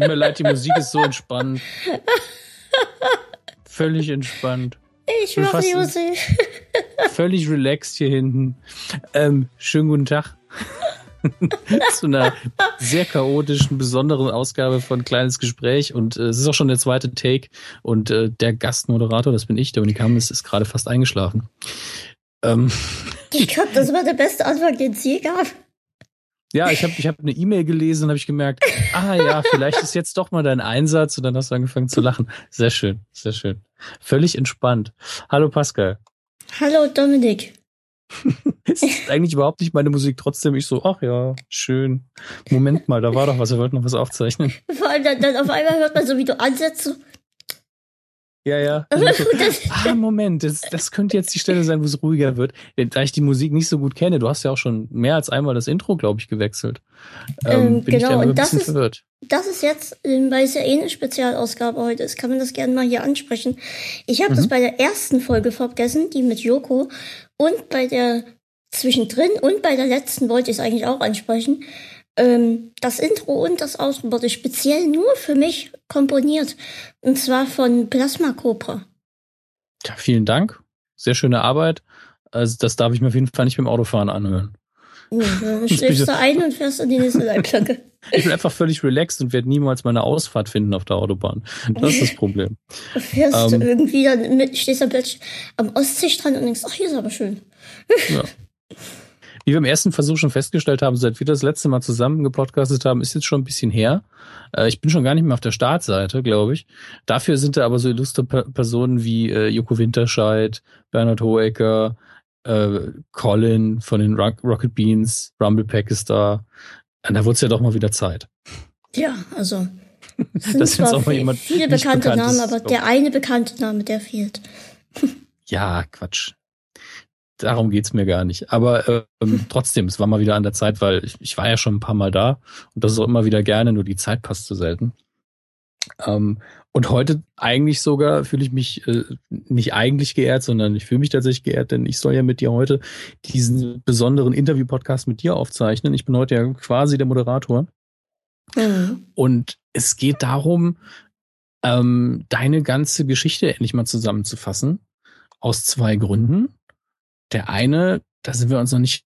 Tut mir leid, die Musik ist so entspannt. Völlig entspannt. Ich mach die Musik. Völlig relaxed hier hinten. Ähm, schönen guten Tag. zu einer sehr chaotischen, besonderen Ausgabe von Kleines Gespräch. Und äh, es ist auch schon der zweite Take. Und äh, der Gastmoderator, das bin ich, Dominik Hammes, ist gerade fast eingeschlafen. Ähm. Ich glaube, das war der beste Anfang, den es je gab. Ja, ich habe ich hab eine E-Mail gelesen und habe ich gemerkt, ah ja, vielleicht ist jetzt doch mal dein Einsatz und dann hast du angefangen zu lachen. Sehr schön, sehr schön. Völlig entspannt. Hallo Pascal. Hallo Dominik. es ist eigentlich überhaupt nicht meine Musik, trotzdem ich so, ach ja, schön. Moment mal, da war doch was, wir wollten noch was aufzeichnen. Vor allem dann, dann auf einmal hört man so, wie du ansetzt, so, ja, ja. So, ah, Moment, das, das könnte jetzt die Stelle sein, wo es ruhiger wird. Da ich die Musik nicht so gut kenne, du hast ja auch schon mehr als einmal das Intro, glaube ich, gewechselt. Ähm, ähm, bin genau, ich und das ist, verwirrt. das ist jetzt, weil es ja eh eine Spezialausgabe heute ist, kann man das gerne mal hier ansprechen. Ich habe mhm. das bei der ersten Folge vergessen, die mit Joko, und bei der zwischendrin und bei der letzten wollte ich es eigentlich auch ansprechen ähm, das Intro und das Outro wurde speziell nur für mich komponiert. Und zwar von Plasma Cobra. Ja, vielen Dank. Sehr schöne Arbeit. Also das darf ich mir auf jeden Fall nicht beim Autofahren anhören. Ja, dann schläfst du ein und fährst in die nächste Leitplanke. Ich bin einfach völlig relaxed und werde niemals meine Ausfahrt finden auf der Autobahn. Das ist das Problem. Du fährst ähm, irgendwie dann mit, stehst am Ostseestrand und denkst, ach, hier ist aber schön. Ja. Wie wir im ersten Versuch schon festgestellt haben, seit wir das letzte Mal zusammen gepodcastet haben, ist jetzt schon ein bisschen her. Äh, ich bin schon gar nicht mehr auf der Startseite, glaube ich. Dafür sind da aber so illustre Personen wie äh, Joko Winterscheid, Bernhard Hohecker, äh, Colin von den Rocket Beans, Rumble Pack ist da. Und da wurde es ja doch mal wieder Zeit. Ja, also. Sind das sind auch mal jemand viele bekannte Namen, aber der eine bekannte Name, der fehlt. ja, Quatsch darum geht's mir gar nicht. Aber ähm, trotzdem, es war mal wieder an der Zeit, weil ich, ich war ja schon ein paar Mal da und das ist auch immer wieder gerne, nur die Zeit passt zu selten. Ähm, und heute eigentlich sogar fühle ich mich äh, nicht eigentlich geehrt, sondern ich fühle mich tatsächlich geehrt, denn ich soll ja mit dir heute diesen besonderen Interview-Podcast mit dir aufzeichnen. Ich bin heute ja quasi der Moderator. Mhm. Und es geht darum, ähm, deine ganze Geschichte endlich mal zusammenzufassen. Aus zwei Gründen. Der eine, da sind wir uns noch nicht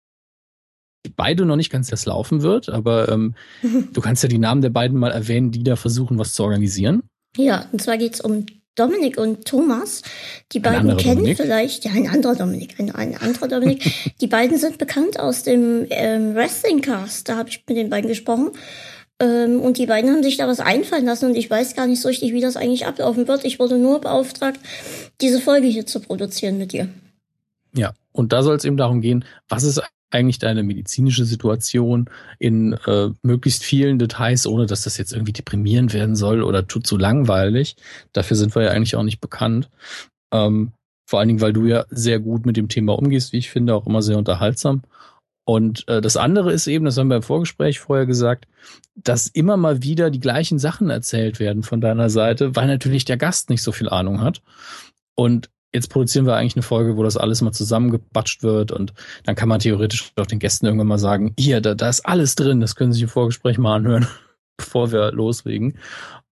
beide noch nicht ganz, das laufen wird, aber ähm, du kannst ja die Namen der beiden mal erwähnen, die da versuchen, was zu organisieren. Ja, und zwar geht's um Dominik und Thomas. Die beiden kennen Dominik. vielleicht, ja, ein anderer Dominik, ein, ein anderer Dominik. die beiden sind bekannt aus dem ähm, Wrestling-Cast. Da habe ich mit den beiden gesprochen. Ähm, und die beiden haben sich da was einfallen lassen und ich weiß gar nicht so richtig, wie das eigentlich ablaufen wird. Ich wurde nur beauftragt, diese Folge hier zu produzieren mit dir. Ja, und da soll es eben darum gehen, was ist eigentlich deine medizinische Situation in äh, möglichst vielen Details, ohne dass das jetzt irgendwie deprimierend werden soll oder tut zu langweilig. Dafür sind wir ja eigentlich auch nicht bekannt. Ähm, vor allen Dingen, weil du ja sehr gut mit dem Thema umgehst, wie ich finde, auch immer sehr unterhaltsam. Und äh, das andere ist eben, das haben wir im Vorgespräch vorher gesagt, dass immer mal wieder die gleichen Sachen erzählt werden von deiner Seite, weil natürlich der Gast nicht so viel Ahnung hat. Und jetzt produzieren wir eigentlich eine Folge, wo das alles mal zusammengebatscht wird und dann kann man theoretisch auch den Gästen irgendwann mal sagen, hier, da, da ist alles drin, das können Sie sich im Vorgespräch mal anhören, bevor wir loslegen.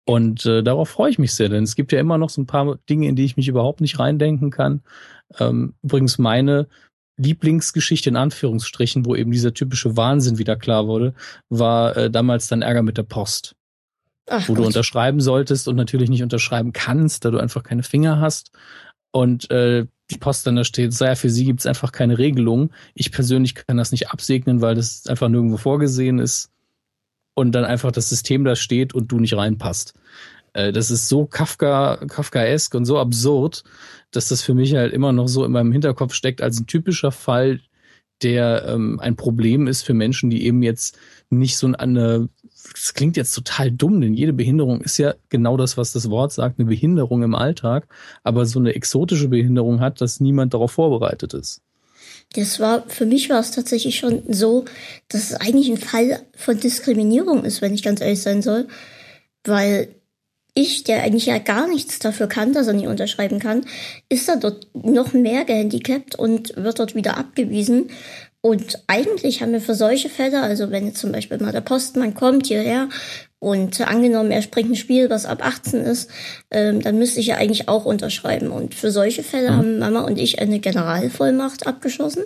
Und äh, darauf freue ich mich sehr, denn es gibt ja immer noch so ein paar Dinge, in die ich mich überhaupt nicht reindenken kann. Ähm, übrigens meine Lieblingsgeschichte in Anführungsstrichen, wo eben dieser typische Wahnsinn wieder klar wurde, war äh, damals dann Ärger mit der Post. Ach wo Gott. du unterschreiben solltest und natürlich nicht unterschreiben kannst, da du einfach keine Finger hast und äh, die Post dann da steht, ja, für sie gibt es einfach keine Regelung. Ich persönlich kann das nicht absegnen, weil das einfach nirgendwo vorgesehen ist und dann einfach das System da steht und du nicht reinpasst. Äh, das ist so Kafka, Kafkaesk und so absurd, dass das für mich halt immer noch so in meinem Hinterkopf steckt als ein typischer Fall, der ähm, ein Problem ist für Menschen, die eben jetzt nicht so eine das klingt jetzt total dumm, denn jede Behinderung ist ja genau das, was das Wort sagt, eine Behinderung im Alltag, aber so eine exotische Behinderung hat, dass niemand darauf vorbereitet ist. Das war, für mich war es tatsächlich schon so, dass es eigentlich ein Fall von Diskriminierung ist, wenn ich ganz ehrlich sein soll, weil ich, der eigentlich ja gar nichts dafür kann, dass er nicht unterschreiben kann, ist er dort noch mehr gehandicapt und wird dort wieder abgewiesen, und eigentlich haben wir für solche Fälle, also wenn jetzt zum Beispiel mal der Postmann kommt hierher Und angenommen, er springt ein Spiel, was ab 18 ist, ähm, dann müsste ich ja eigentlich auch unterschreiben. Und für solche Fälle mhm. haben Mama und ich eine Generalvollmacht abgeschlossen.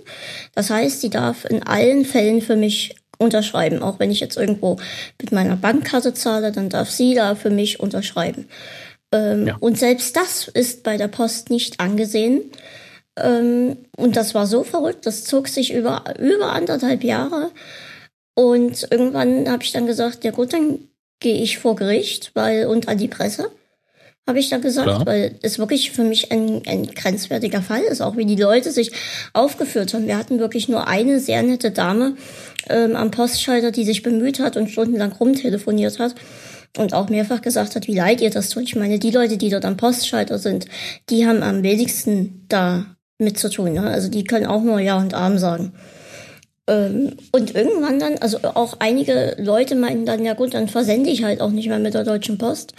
Das heißt, sie darf in allen Fällen für mich unterschreiben. Auch wenn ich jetzt irgendwo mit meiner Bankkarte zahle, dann darf sie da für mich unterschreiben. Ähm, ja. Und selbst das ist bei der Post nicht angesehen. Ähm, und das war so verrückt, das zog sich über, über anderthalb Jahre. Und irgendwann habe ich dann gesagt, ja gut, dann gehe ich vor Gericht, weil und an die Presse habe ich da gesagt, Klar. weil es wirklich für mich ein, ein grenzwertiger Fall ist, auch wie die Leute sich aufgeführt haben. Wir hatten wirklich nur eine sehr nette Dame ähm, am Postschalter, die sich bemüht hat und stundenlang rumtelefoniert hat und auch mehrfach gesagt hat, wie leid ihr das tut. Ich meine, die Leute, die dort am Postschalter sind, die haben am wenigsten da mit zu tun. Ne? Also die können auch nur Ja und Arm sagen. Ähm, und irgendwann dann, also auch einige Leute meinten dann, ja gut, dann versende ich halt auch nicht mehr mit der Deutschen Post.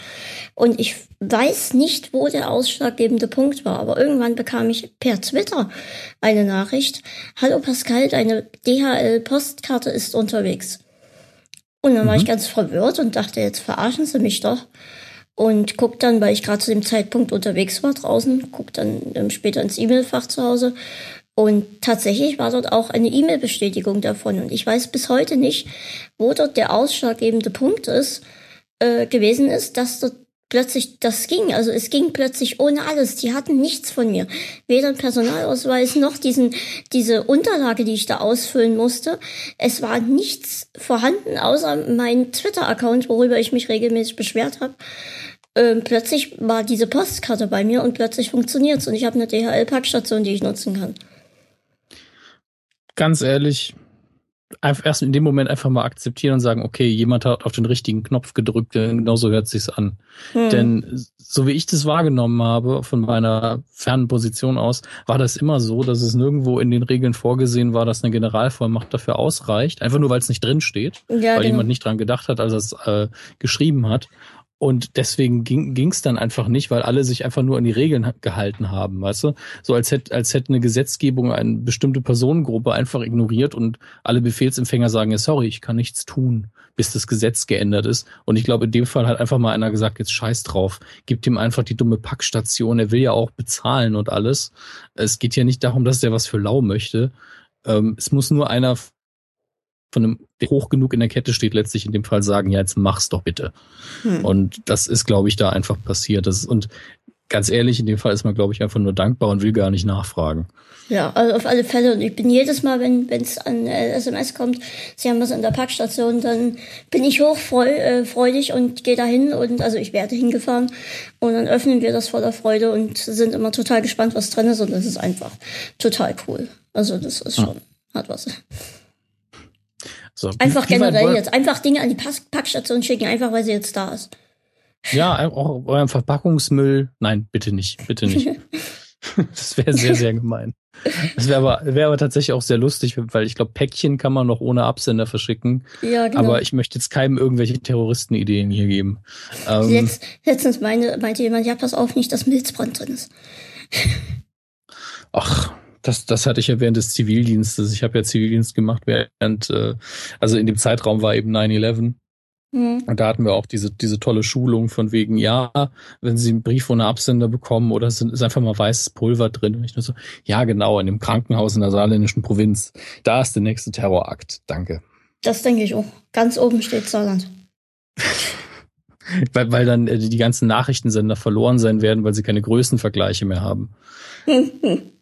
Und ich weiß nicht, wo der ausschlaggebende Punkt war, aber irgendwann bekam ich per Twitter eine Nachricht. Hallo Pascal, deine DHL-Postkarte ist unterwegs. Und dann mhm. war ich mhm. ganz verwirrt und dachte, jetzt verarschen sie mich doch. Und guck dann, weil ich gerade zu dem Zeitpunkt unterwegs war draußen, guck dann ähm, später ins E-Mail-Fach zu Hause und tatsächlich war dort auch eine E-Mail-Bestätigung davon. Und ich weiß bis heute nicht, wo dort der ausschlaggebende Punkt ist, äh, gewesen ist, dass dort plötzlich das ging. Also es ging plötzlich ohne alles. Die hatten nichts von mir. Weder Personalausweis noch diesen, diese Unterlage, die ich da ausfüllen musste. Es war nichts vorhanden, außer mein Twitter-Account, worüber ich mich regelmäßig beschwert habe. Ähm, plötzlich war diese Postkarte bei mir und plötzlich funktioniert's und ich habe eine DHL-Packstation, die ich nutzen kann ganz ehrlich, erst in dem Moment einfach mal akzeptieren und sagen, okay, jemand hat auf den richtigen Knopf gedrückt, genauso hört sich's an. Hm. Denn so wie ich das wahrgenommen habe, von meiner fernen Position aus, war das immer so, dass es nirgendwo in den Regeln vorgesehen war, dass eine Generalvollmacht dafür ausreicht, einfach nur weil es nicht drin steht, ja, weil genau. jemand nicht dran gedacht hat, als er es äh, geschrieben hat. Und deswegen ging es dann einfach nicht, weil alle sich einfach nur an die Regeln gehalten haben, weißt du? So als hätte, als hätte eine Gesetzgebung eine bestimmte Personengruppe einfach ignoriert und alle Befehlsempfänger sagen, ja, sorry, ich kann nichts tun, bis das Gesetz geändert ist. Und ich glaube, in dem Fall hat einfach mal einer gesagt, jetzt scheiß drauf, gibt ihm einfach die dumme Packstation, er will ja auch bezahlen und alles. Es geht ja nicht darum, dass der was für lau möchte. Ähm, es muss nur einer von einem der hoch genug in der Kette steht, letztlich in dem Fall sagen, ja, jetzt mach's doch bitte. Hm. Und das ist, glaube ich, da einfach passiert. Das, und ganz ehrlich, in dem Fall ist man, glaube ich, einfach nur dankbar und will gar nicht nachfragen. Ja, also auf alle Fälle. Und ich bin jedes Mal, wenn es an äh, SMS kommt, sie haben was an der Packstation, dann bin ich hochfreudig äh, und gehe dahin und also ich werde hingefahren und dann öffnen wir das voller Freude und sind immer total gespannt, was drin ist und das ist einfach total cool. Also das ist schon, ja. hat was. So, einfach generell jetzt. Einfach Dinge an die Packstation schicken, einfach weil sie jetzt da ist. Ja, auch euren Verpackungsmüll. Nein, bitte nicht, bitte nicht. das wäre sehr, sehr gemein. Das wäre aber, wär aber tatsächlich auch sehr lustig, weil ich glaube, Päckchen kann man noch ohne Absender verschicken. Ja, genau. Aber ich möchte jetzt keinem irgendwelche Terroristenideen hier geben. Ähm, jetzt, letztens meine, meinte jemand, ja, pass auf, nicht, dass Milzbrand drin ist. Ach, das, das hatte ich ja während des Zivildienstes. Ich habe ja Zivildienst gemacht, während, äh, also in dem Zeitraum war eben 9-11. Mhm. Und da hatten wir auch diese, diese tolle Schulung von wegen, ja, wenn Sie einen Brief ohne Absender bekommen oder es ist einfach mal weißes Pulver drin. Und ich nur so, ja, genau, in dem Krankenhaus in der saarländischen Provinz. Da ist der nächste Terrorakt. Danke. Das denke ich auch. Ganz oben steht Saarland. weil, weil dann äh, die ganzen Nachrichtensender verloren sein werden, weil sie keine Größenvergleiche mehr haben.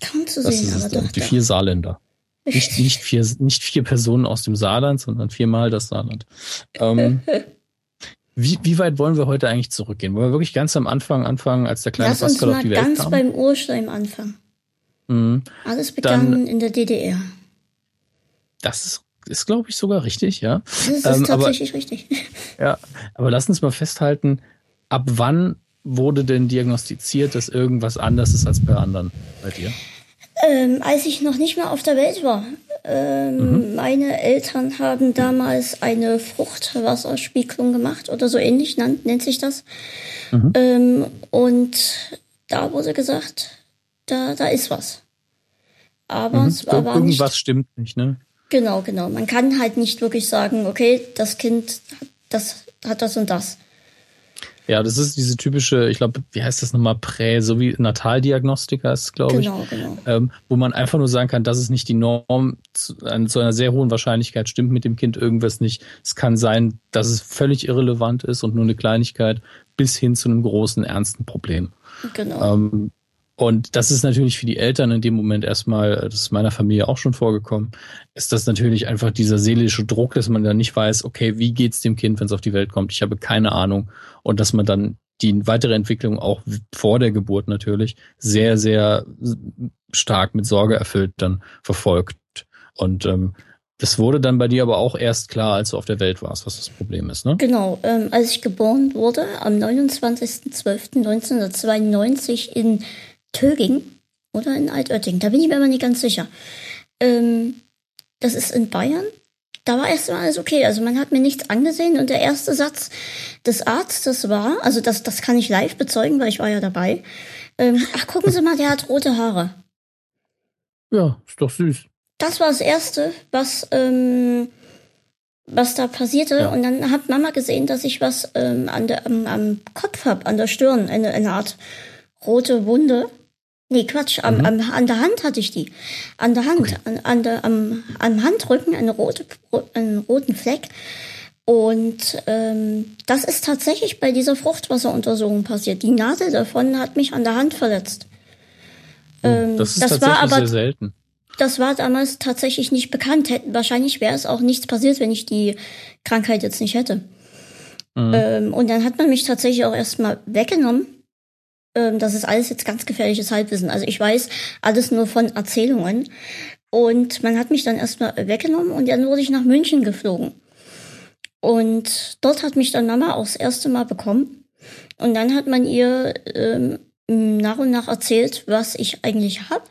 Kaum zu das sehen, aber doch. Die vier Saarländer. Nicht, nicht, vier, nicht vier Personen aus dem Saarland, sondern viermal das Saarland. Ähm, wie, wie weit wollen wir heute eigentlich zurückgehen? Wollen wir wirklich ganz am Anfang anfangen, als der kleine Lass Pascal uns mal auf die Welt ganz kam? beim Urstein anfangen. Mhm. Alles begann Dann, in der DDR. Das ist, ist glaube ich, sogar richtig, ja. Das ist ähm, tatsächlich aber, richtig. Ja, aber lass uns mal festhalten, ab wann wurde denn diagnostiziert, dass irgendwas anders ist als bei anderen bei dir? Ähm, als ich noch nicht mehr auf der Welt war. Ähm, mhm. Meine Eltern haben damals eine Fruchtwasserspiegelung gemacht oder so ähnlich nennt, nennt sich das. Mhm. Ähm, und da wurde gesagt, da, da ist was. Aber mhm. es war, war Irgendwas nicht, stimmt nicht, ne? Genau, genau. Man kann halt nicht wirklich sagen, okay, das Kind, das hat das und das. Ja, das ist diese typische, ich glaube, wie heißt das nochmal, Prä, so wie Nataldiagnostiker ist, glaube genau, ich. Genau, genau. Ähm, wo man einfach nur sagen kann, das ist nicht die Norm, zu, zu einer sehr hohen Wahrscheinlichkeit stimmt mit dem Kind irgendwas nicht. Es kann sein, dass es völlig irrelevant ist und nur eine Kleinigkeit bis hin zu einem großen, ernsten Problem. Genau. Ähm, und das ist natürlich für die Eltern in dem Moment erstmal, das ist meiner Familie auch schon vorgekommen, ist das natürlich einfach dieser seelische Druck, dass man dann nicht weiß, okay, wie geht's dem Kind, wenn es auf die Welt kommt? Ich habe keine Ahnung. Und dass man dann die weitere Entwicklung auch vor der Geburt natürlich sehr, sehr stark mit Sorge erfüllt dann verfolgt. Und ähm, das wurde dann bei dir aber auch erst klar, als du auf der Welt warst, was das Problem ist, ne? Genau. Ähm, als ich geboren wurde, am 29.12.1992 in Töging oder in Altötting, da bin ich mir aber nicht ganz sicher. Ähm, das ist in Bayern. Da war erstmal alles okay. Also man hat mir nichts angesehen und der erste Satz des Arztes war, also das, das kann ich live bezeugen, weil ich war ja dabei. Ähm, ach, gucken Sie mal, der hat rote Haare. Ja, ist doch süß. Das war das Erste, was, ähm, was da passierte. Ja. Und dann hat Mama gesehen, dass ich was ähm, an der, am, am Kopf hab, an der Stirn, eine, eine Art rote Wunde. Nee, Quatsch, am, mhm. am, an der Hand hatte ich die. An der Hand, okay. an, an der, am, am Handrücken eine rote, einen roten Fleck. Und ähm, das ist tatsächlich bei dieser Fruchtwasseruntersuchung passiert. Die Nadel davon hat mich an der Hand verletzt. Oh, ähm, das ist das tatsächlich war aber, sehr selten. Das war damals tatsächlich nicht bekannt. Wahrscheinlich wäre es auch nichts passiert, wenn ich die Krankheit jetzt nicht hätte. Mhm. Ähm, und dann hat man mich tatsächlich auch erstmal weggenommen ähm, das ist alles jetzt ganz gefährliches Halbwissen. Also ich weiß alles nur von Erzählungen. Und man hat mich dann erstmal weggenommen und dann wurde ich nach München geflogen. Und dort hat mich dann Mama auch das erste Mal bekommen. Und dann hat man ihr ähm, nach und nach erzählt, was ich eigentlich hab.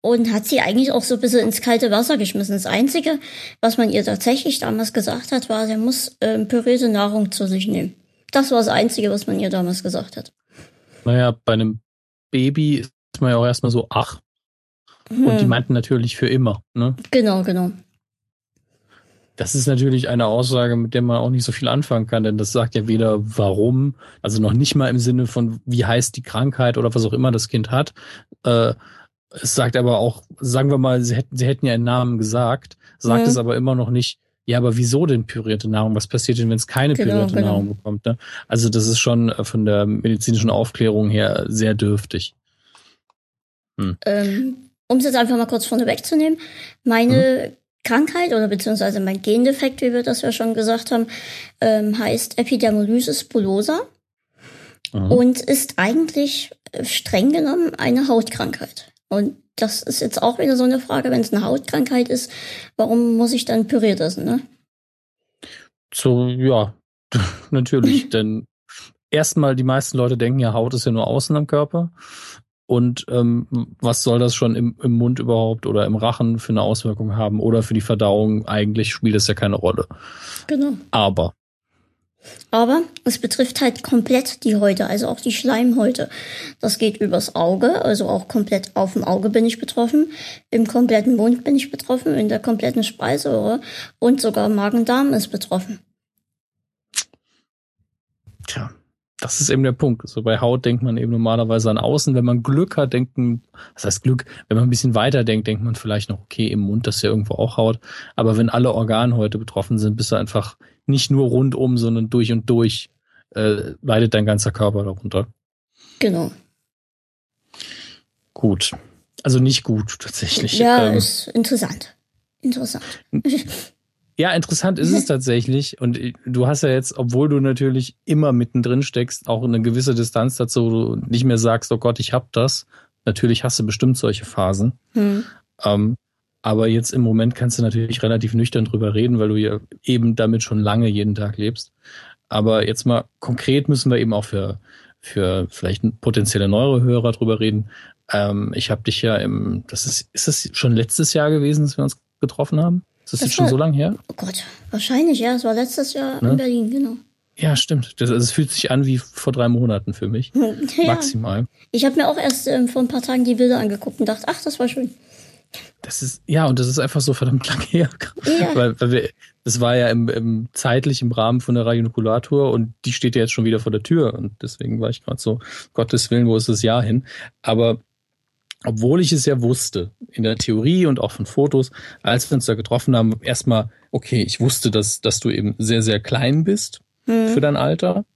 Und hat sie eigentlich auch so ein bisschen ins kalte Wasser geschmissen. Das Einzige, was man ihr tatsächlich damals gesagt hat, war, sie muss ähm, pürierte Nahrung zu sich nehmen. Das war das Einzige, was man ihr damals gesagt hat. Naja, bei einem Baby ist man ja auch erstmal so, ach. Hm. Und die hm. meinten natürlich für immer, ne? Genau, genau. Das ist natürlich eine Aussage, mit der man auch nicht so viel anfangen kann, denn das sagt ja weder warum, also noch nicht mal im Sinne von, wie heißt die Krankheit oder was auch immer das Kind hat. Äh, es sagt aber auch, sagen wir mal, sie hätten, sie hätten ja einen Namen gesagt, sagt mhm. es aber immer noch nicht, ja, aber wieso denn pürierte Nahrung? Was passiert denn, wenn es keine genau, pürierte genau. Nahrung bekommt? Ne? Also das ist schon äh, von der medizinischen Aufklärung her sehr dürftig. Hm. Ähm, um es jetzt einfach mal kurz vorne wegzunehmen, meine hm. Krankheit oder beziehungsweise mein Gendefekt, wie wir das ja schon gesagt haben, ähm, heißt Epidermolysis bullosa mhm. und ist eigentlich äh, streng genommen eine Hautkrankheit. Und das ist jetzt auch wieder so eine Frage, wenn es eine Hautkrankheit ist, warum muss ich dann püriert essen, ne? So, ja, natürlich, denn erstmal die meisten Leute denken ja, Haut ist ja nur außen am Körper. Und ähm, was soll das schon im, im Mund überhaupt oder im Rachen für eine Auswirkung haben oder für die Verdauung? Eigentlich spielt das ja keine Rolle. Genau. Aber aber es betrifft halt komplett die Häute, also auch die Schleimhäute. Das geht übers Auge, also auch komplett auf dem Auge bin ich betroffen, im kompletten Mund bin ich betroffen, in der kompletten Speiseröhre und sogar Magen-Darm ist betroffen. Tja, das ist eben der Punkt. So bei Haut denkt man eben normalerweise an außen. Wenn man Glück hat, denken, was heißt Glück? Wenn man ein bisschen weiter denkt, denkt man vielleicht noch, okay, im Mund, das ist ja irgendwo auch Haut. Aber wenn alle Organhäute betroffen sind, bist du einfach nicht nur rundum, sondern durch und durch äh, leidet dein ganzer Körper darunter. Genau. Gut. Also nicht gut tatsächlich. Ja, ähm, ist interessant. Interessant. Ja, interessant ist es tatsächlich. Und du hast ja jetzt, obwohl du natürlich immer mittendrin steckst, auch eine gewisse Distanz dazu, wo du nicht mehr sagst, oh Gott, ich hab das. Natürlich hast du bestimmt solche Phasen. Hm. Ähm, aber jetzt im Moment kannst du natürlich relativ nüchtern drüber reden, weil du ja eben damit schon lange jeden Tag lebst. Aber jetzt mal konkret müssen wir eben auch für, für vielleicht potenzielle neuere Hörer drüber reden. Ähm, ich habe dich ja im, das ist, ist das schon letztes Jahr gewesen, dass wir uns getroffen haben? Ist das, das jetzt war, schon so lange her? Oh Gott, wahrscheinlich, ja. Es war letztes Jahr ne? in Berlin, genau. Ja, stimmt. Das, also es fühlt sich an wie vor drei Monaten für mich. Ja. Maximal. Ich habe mir auch erst ähm, vor ein paar Tagen die Bilder angeguckt und dachte, ach, das war schön. Das ist, ja, und das ist einfach so verdammt lang her. Ja. Weil, weil wir, das war ja im, im zeitlich im Rahmen von der Radionukulatur und die steht ja jetzt schon wieder vor der Tür. Und deswegen war ich gerade so, Gottes Willen, wo ist das Jahr hin? Aber obwohl ich es ja wusste, in der Theorie und auch von Fotos, als wir uns da getroffen haben, erstmal, okay, ich wusste, dass, dass du eben sehr, sehr klein bist mhm. für dein Alter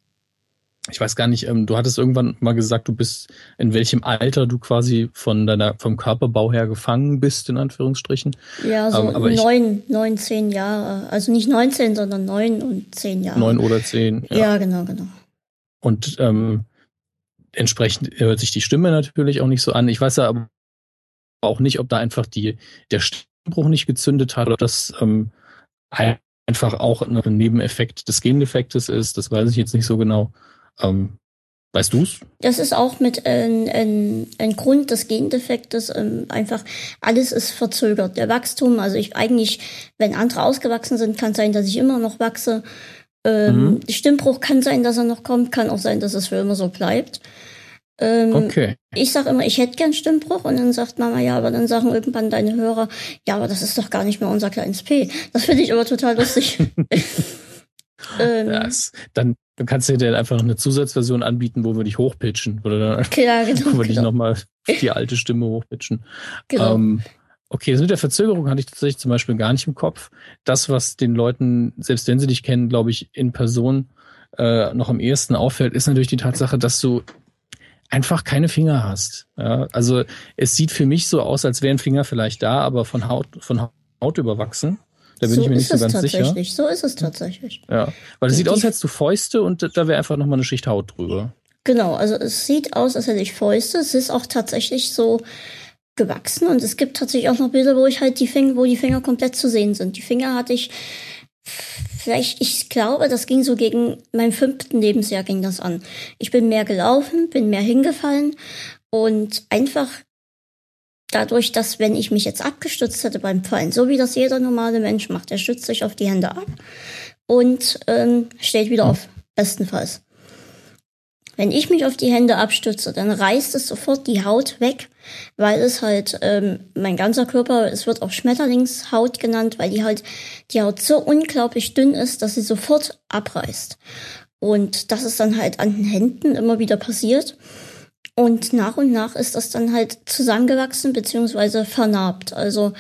ich weiß gar nicht, ähm, du hattest irgendwann mal gesagt, du bist in welchem Alter du quasi von deiner vom Körperbau her gefangen bist, in Anführungsstrichen. Ja, so ähm, aber neun, neun, zehn Jahre. Also nicht 19, sondern neun und zehn Jahre. Neun oder zehn. Ja, ja genau, genau. Und ähm, entsprechend hört sich die Stimme natürlich auch nicht so an. Ich weiß ja aber auch nicht, ob da einfach die der Stimmbruch nicht gezündet hat oder das ähm, einfach auch ein Nebeneffekt des Gendefektes ist. Das weiß ich jetzt nicht so genau. Ähm, weißt du's? Das ist auch mit ein, ein, ein Grund des Gendefektes. Ähm, einfach alles ist verzögert. Der Wachstum, also ich eigentlich, wenn andere ausgewachsen sind, kann sein, dass ich immer noch wachse. Ähm, mhm. Stimmbruch kann sein, dass er noch kommt, kann auch sein, dass es für immer so bleibt. Ähm, okay. Ich sag immer, ich hätte gern Stimmbruch und dann sagt Mama, ja, aber dann sagen irgendwann deine Hörer, ja, aber das ist doch gar nicht mehr unser kleines P. Das finde ich aber total lustig. ähm, das, dann, dann kannst du dir einfach noch eine Zusatzversion anbieten, wo wir dich hochpitchen. Oder dann Klar, genau, wo wir genau. dich nochmal die alte Stimme hochpitchen. Genau. Ähm, okay, das mit der Verzögerung hatte ich tatsächlich zum Beispiel gar nicht im Kopf. Das, was den Leuten, selbst wenn sie dich kennen, glaube ich, in Person äh, noch am ehesten auffällt, ist natürlich die Tatsache, dass du einfach keine Finger hast. Ja, also es sieht für mich so aus, als wären Finger vielleicht da, aber von Haut, von Haut überwachsen. Da bin so ich mir nicht so ganz sicher. So ist es tatsächlich. Ja, weil es sieht aus, als hättest du Fäuste und da wäre einfach nochmal eine Schicht Haut drüber. Genau, also es sieht aus, als hätte ich Fäuste. Es ist auch tatsächlich so gewachsen und es gibt tatsächlich auch noch Bilder, wo ich halt die Finger, wo die Finger komplett zu sehen sind. Die Finger hatte ich vielleicht, ich glaube, das ging so gegen meinem fünften Lebensjahr ging das an. Ich bin mehr gelaufen, bin mehr hingefallen und einfach dadurch, dass wenn ich mich jetzt abgestützt hätte beim Fallen, so wie das jeder normale Mensch macht, er stützt sich auf die Hände ab und ähm, steht wieder auf, bestenfalls. Wenn ich mich auf die Hände abstütze, dann reißt es sofort die Haut weg, weil es halt ähm, mein ganzer Körper, es wird auch Schmetterlingshaut genannt, weil die halt die Haut so unglaublich dünn ist, dass sie sofort abreißt. Und das ist dann halt an den Händen immer wieder passiert. Und nach und nach ist das dann halt zusammengewachsen beziehungsweise vernarbt. Also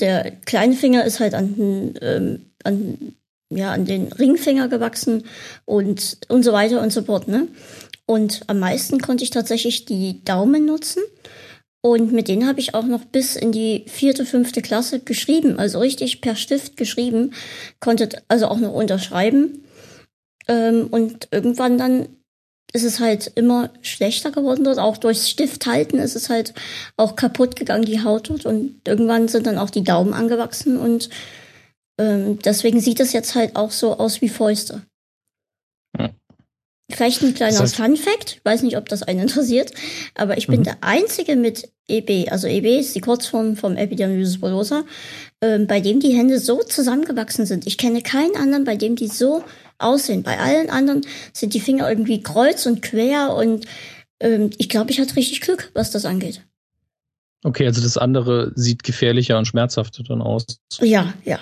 der kleine Finger ist halt an den, ähm, an, ja, an den Ringfinger gewachsen und, und so weiter und so fort. Ne? Und am meisten konnte ich tatsächlich die Daumen nutzen. Und mit denen habe ich auch noch bis in die vierte, fünfte Klasse geschrieben, also richtig per Stift geschrieben, konnte also auch noch unterschreiben. Ähm, und irgendwann dann ist es halt immer schlechter geworden dort. Auch durchs Stift halten ist es halt auch kaputt gegangen, die Haut dort. Und irgendwann sind dann auch die Daumen angewachsen und ähm, deswegen sieht es jetzt halt auch so aus wie Fäuste. Hm. Vielleicht ein kleiner das heißt, Fun Fact, ich weiß nicht, ob das einen interessiert, aber ich bin mhm. der Einzige mit EB, also EB ist die Kurzform vom Epidermolysis bullosa, äh, bei dem die Hände so zusammengewachsen sind. Ich kenne keinen anderen, bei dem die so aussehen. Bei allen anderen sind die Finger irgendwie kreuz und quer und ähm, ich glaube, ich hatte richtig Glück, was das angeht. Okay, also das andere sieht gefährlicher und schmerzhafter dann aus. Ja, ja.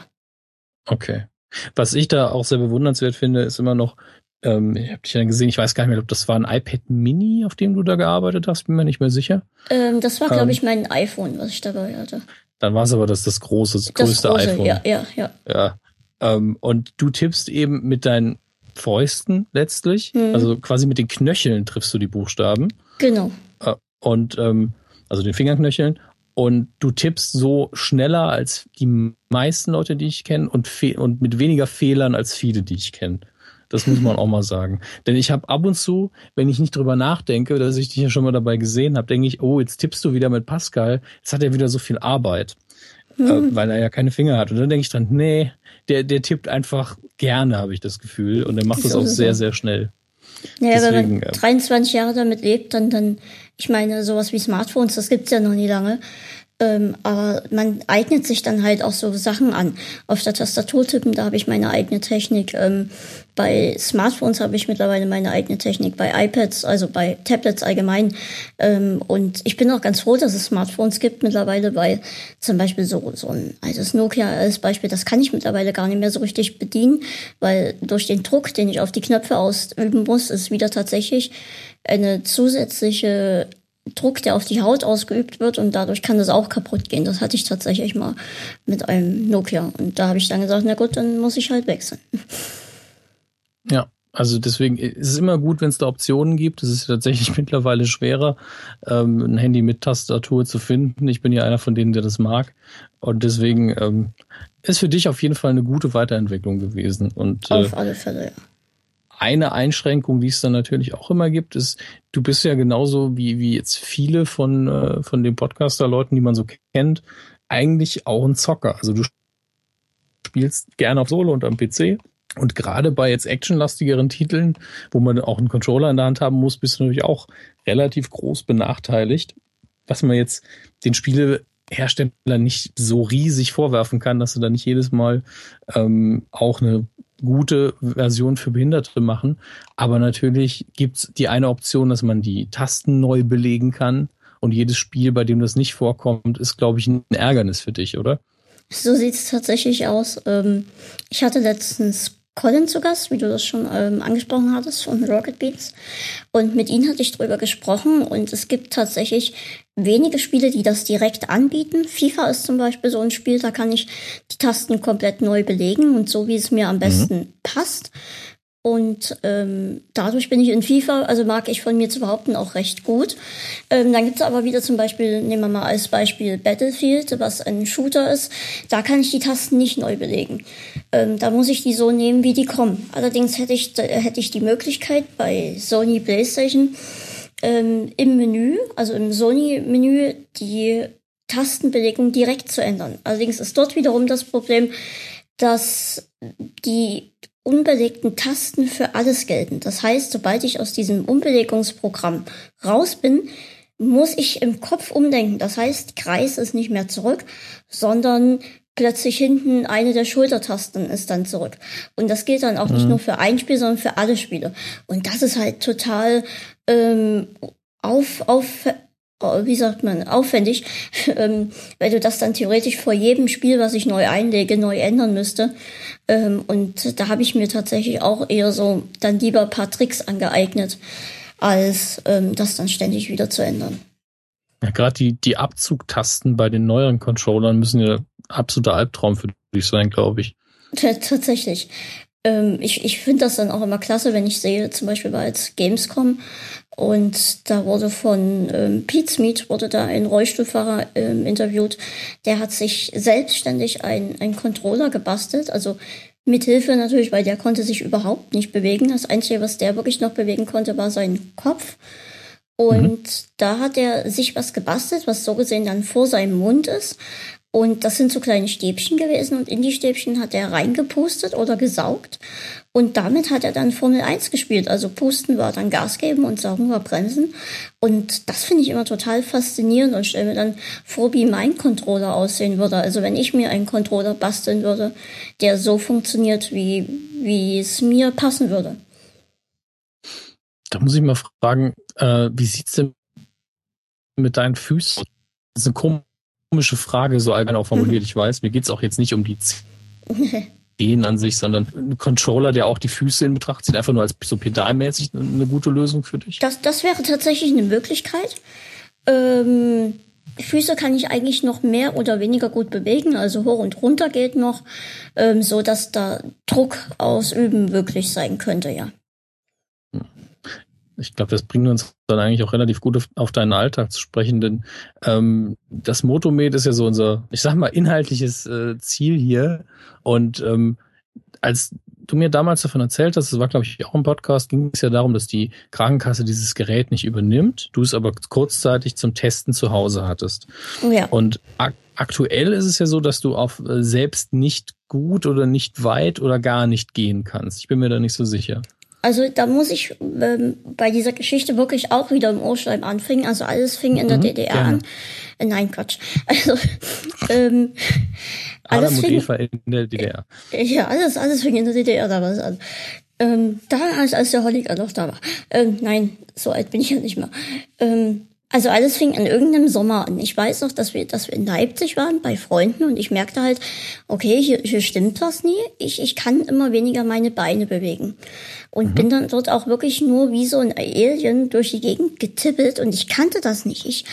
Okay. Was ich da auch sehr bewundernswert finde, ist immer noch, ähm, ich habe dich ja gesehen, ich weiß gar nicht mehr, ob das war ein iPad Mini, auf dem du da gearbeitet hast, bin mir nicht mehr sicher. Ähm, das war, glaube ähm, ich, mein iPhone, was ich dabei hatte. Dann war es aber das, das große, das, das größte große, iPhone. Ja, ja, ja. Ja, ähm, und du tippst eben mit deinen Fäusten letztlich, mhm. also quasi mit den Knöcheln triffst du die Buchstaben. Genau. Äh, und ähm, also den Fingerknöcheln. Und du tippst so schneller als die meisten Leute, die ich kenne, und, und mit weniger Fehlern als viele, die ich kenne. Das muss man auch mal sagen. Denn ich habe ab und zu, wenn ich nicht drüber nachdenke, dass ich dich ja schon mal dabei gesehen habe, denke ich, oh, jetzt tippst du wieder mit Pascal. Jetzt hat er wieder so viel Arbeit, äh, mhm. äh, weil er ja keine Finger hat. Und dann denke ich dran, nee, der, der tippt einfach gerne, habe ich das Gefühl. Und er macht das, das auch sehr, sehr schnell. Naja, Deswegen, wenn man 23 Jahre damit lebt, dann, dann, ich meine, sowas wie Smartphones, das gibt's ja noch nie lange. Ähm, aber man eignet sich dann halt auch so Sachen an. Auf der Tastatur tippen, da habe ich meine eigene Technik. Ähm, bei Smartphones habe ich mittlerweile meine eigene Technik. Bei iPads, also bei Tablets allgemein. Ähm, und ich bin auch ganz froh, dass es Smartphones gibt mittlerweile, weil zum Beispiel so, so ein altes Nokia als Beispiel, das kann ich mittlerweile gar nicht mehr so richtig bedienen, weil durch den Druck, den ich auf die Knöpfe ausüben muss, ist wieder tatsächlich eine zusätzliche Druck, der auf die Haut ausgeübt wird und dadurch kann das auch kaputt gehen. Das hatte ich tatsächlich mal mit einem Nokia und da habe ich dann gesagt, na gut, dann muss ich halt wechseln. Ja, also deswegen ist es immer gut, wenn es da Optionen gibt. Es ist tatsächlich mittlerweile schwerer, ähm, ein Handy mit Tastatur zu finden. Ich bin ja einer von denen, der das mag. Und deswegen ähm, ist für dich auf jeden Fall eine gute Weiterentwicklung gewesen. Und, auf äh, alle Fälle, ja eine Einschränkung, die es dann natürlich auch immer gibt, ist, du bist ja genauso wie, wie jetzt viele von, äh, von den Podcaster-Leuten, die man so kennt, eigentlich auch ein Zocker. Also du spielst gerne auf Solo und am PC. Und gerade bei jetzt actionlastigeren Titeln, wo man auch einen Controller in der Hand haben muss, bist du natürlich auch relativ groß benachteiligt. Was man jetzt den Spielehersteller nicht so riesig vorwerfen kann, dass du da nicht jedes Mal ähm, auch eine gute Version für Behinderte machen. Aber natürlich gibt's die eine Option, dass man die Tasten neu belegen kann. Und jedes Spiel, bei dem das nicht vorkommt, ist, glaube ich, ein Ärgernis für dich, oder? So sieht's tatsächlich aus. Ähm, ich hatte letztens Colin zu Gast, wie du das schon ähm, angesprochen hattest, von Rocket Beats. Und mit ihm hatte ich drüber gesprochen und es gibt tatsächlich wenige Spiele, die das direkt anbieten. FIFA ist zum Beispiel so ein Spiel, da kann ich die Tasten komplett neu belegen und so, wie es mir am mhm. besten mhm. passt. Und ähm, dadurch bin ich in FIFA, also mag ich von mir zu behaupten, auch recht gut. Ähm, dann gibt's aber wieder zum Beispiel, nehmen wir mal als Beispiel Battlefield, was ein Shooter ist. Da kann ich die Tasten nicht neu belegen. Ähm, da muss ich die so nehmen, wie die kommen. Allerdings hätte ich, hätte ich die Möglichkeit bei Sony PlayStation ähm, im Menü, also im Sony-Menü, die Tastenbelegung direkt zu ändern. Allerdings ist dort wiederum das Problem, dass die unbelegten Tasten für alles gelten. Das heißt, sobald ich aus diesem Umbelegungsprogramm raus bin, muss ich im Kopf umdenken. Das heißt, Kreis ist nicht mehr zurück, sondern plötzlich hinten eine der Schultertasten ist dann zurück. Und das gilt dann auch mhm. nicht nur für ein Spiel, sondern für alle Spiele. Und das ist halt total ähm, auf, auf, wie sagt man, aufwendig, ähm, weil du das dann theoretisch vor jedem Spiel, was ich neu einlege, neu ändern müsste. Ähm, und da habe ich mir tatsächlich auch eher so dann lieber ein paar Tricks angeeignet, als ähm, das dann ständig wieder zu ändern. Ja, gerade die, die Abzugtasten bei den neueren Controllern müssen ja absoluter Albtraum für dich sein, glaube ich. Tatsächlich. Ähm, ich ich finde das dann auch immer klasse, wenn ich sehe, zum Beispiel bei jetzt Gamescom und da wurde von ähm, Pete Smith wurde da ein Rollstuhlfahrer ähm, interviewt, der hat sich selbstständig ein, ein Controller gebastelt, also Mithilfe natürlich, weil der konnte sich überhaupt nicht bewegen. Das Einzige, was der wirklich noch bewegen konnte, war sein Kopf. Und mhm. da hat er sich was gebastelt, was so gesehen dann vor seinem Mund ist. Und das sind so kleine Stäbchen gewesen und in die Stäbchen hat er reingepustet oder gesaugt. Und damit hat er dann Formel 1 gespielt. Also Pusten war dann Gas geben und Saugen war Bremsen. Und das finde ich immer total faszinierend und stelle mir dann vor, wie mein Controller aussehen würde. Also wenn ich mir einen Controller basteln würde, der so funktioniert, wie, wie es mir passen würde. Da muss ich mal fragen, äh, wie sieht's denn mit deinen Füßen? Das ist eine komische Frage, so allgemein auch formuliert. Ich weiß, mir geht es auch jetzt nicht um die Zehen an sich, sondern ein Controller, der auch die Füße in Betracht zieht, einfach nur als so pedalmäßig eine gute Lösung für dich? Das, das wäre tatsächlich eine Möglichkeit. Ähm, Füße kann ich eigentlich noch mehr oder weniger gut bewegen, also hoch und runter geht noch, ähm, so dass da Druck ausüben wirklich sein könnte, ja. Ich glaube, das bringt uns dann eigentlich auch relativ gut auf deinen Alltag zu sprechen, denn ähm, das Motomed ist ja so unser, ich sag mal, inhaltliches äh, Ziel hier. Und ähm, als du mir damals davon erzählt hast, das war, glaube ich, auch im Podcast, ging es ja darum, dass die Krankenkasse dieses Gerät nicht übernimmt, du es aber kurzzeitig zum Testen zu Hause hattest. Ja. Und ak aktuell ist es ja so, dass du auf äh, selbst nicht gut oder nicht weit oder gar nicht gehen kannst. Ich bin mir da nicht so sicher. Also da muss ich ähm, bei dieser Geschichte wirklich auch wieder im Ohrschleim anfangen. Also alles fing in der mhm, DDR gerne. an. Äh, nein, Quatsch. Also ähm, alles fing, Eva in der DDR. Äh, ja, alles, alles fing in der DDR damals an. Ähm, da als, als der Holliger noch da war. Ähm, nein, so alt bin ich ja nicht mehr. Ähm, also alles fing in irgendeinem Sommer an. Ich weiß noch, dass wir, dass wir in Leipzig waren bei Freunden und ich merkte halt, okay, hier, hier stimmt was nie. Ich, ich kann immer weniger meine Beine bewegen. Und mhm. bin dann dort auch wirklich nur wie so ein Alien durch die Gegend getippelt und ich kannte das nicht. Ich,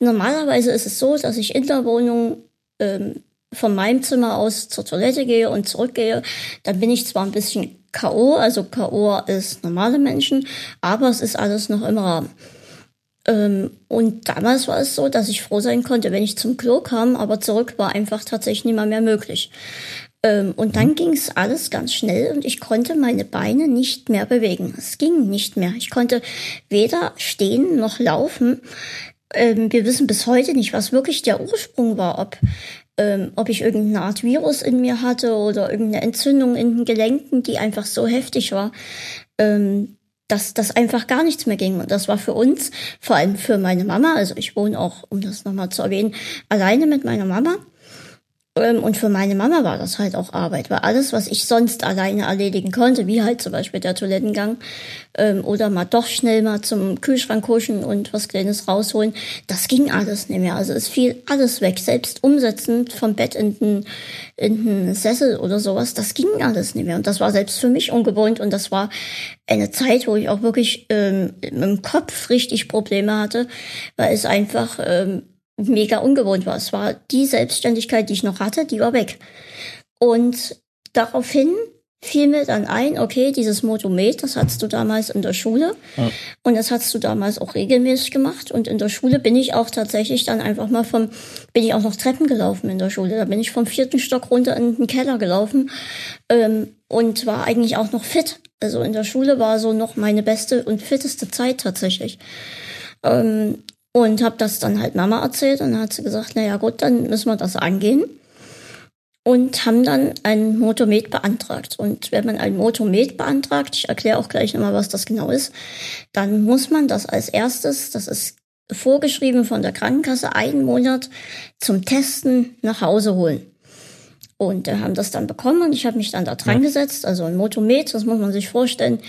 normalerweise ist es so, dass ich in der Wohnung ähm, von meinem Zimmer aus zur Toilette gehe und zurückgehe. Dann bin ich zwar ein bisschen K.O., also K.O. ist normale Menschen, aber es ist alles noch im Rahmen. Ähm, und damals war es so, dass ich froh sein konnte, wenn ich zum Klo kam, aber zurück war einfach tatsächlich nicht mehr, mehr möglich. Ähm, und dann mhm. ging es alles ganz schnell und ich konnte meine Beine nicht mehr bewegen. Es ging nicht mehr. Ich konnte weder stehen noch laufen. Ähm, wir wissen bis heute nicht, was wirklich der Ursprung war, ob ähm, ob ich irgendeine Art Virus in mir hatte oder irgendeine Entzündung in den Gelenken, die einfach so heftig war. Ähm, dass das einfach gar nichts mehr ging. Und das war für uns, vor allem für meine Mama, also ich wohne auch, um das nochmal zu erwähnen, alleine mit meiner Mama. Ähm, und für meine Mama war das halt auch Arbeit, weil alles, was ich sonst alleine erledigen konnte, wie halt zum Beispiel der Toilettengang ähm, oder mal doch schnell mal zum Kühlschrank kuschen und was Kleines rausholen, das ging alles nicht mehr. Also es fiel alles weg. Selbst umsetzen vom Bett in den, in den Sessel oder sowas, das ging alles nicht mehr. Und das war selbst für mich ungewohnt und das war eine Zeit, wo ich auch wirklich ähm, im Kopf richtig Probleme hatte, weil es einfach ähm, mega ungewohnt war. Es war die Selbstständigkeit, die ich noch hatte, die war weg. Und daraufhin fiel mir dann ein, okay, dieses Motomet, das hattest du damals in der Schule ja. und das hattest du damals auch regelmäßig gemacht und in der Schule bin ich auch tatsächlich dann einfach mal vom, bin ich auch noch Treppen gelaufen in der Schule, da bin ich vom vierten Stock runter in den Keller gelaufen ähm, und war eigentlich auch noch fit. Also in der Schule war so noch meine beste und fitteste Zeit tatsächlich. Ähm, und habe das dann halt Mama erzählt und dann hat sie gesagt, na ja gut, dann müssen wir das angehen. Und haben dann ein Motomet beantragt. Und wenn man ein Motomet beantragt, ich erkläre auch gleich nochmal, was das genau ist, dann muss man das als erstes, das ist vorgeschrieben von der Krankenkasse, einen Monat zum Testen nach Hause holen. Und äh, haben das dann bekommen und ich habe mich dann da dran ja. gesetzt. Also ein Motomet, das muss man sich vorstellen,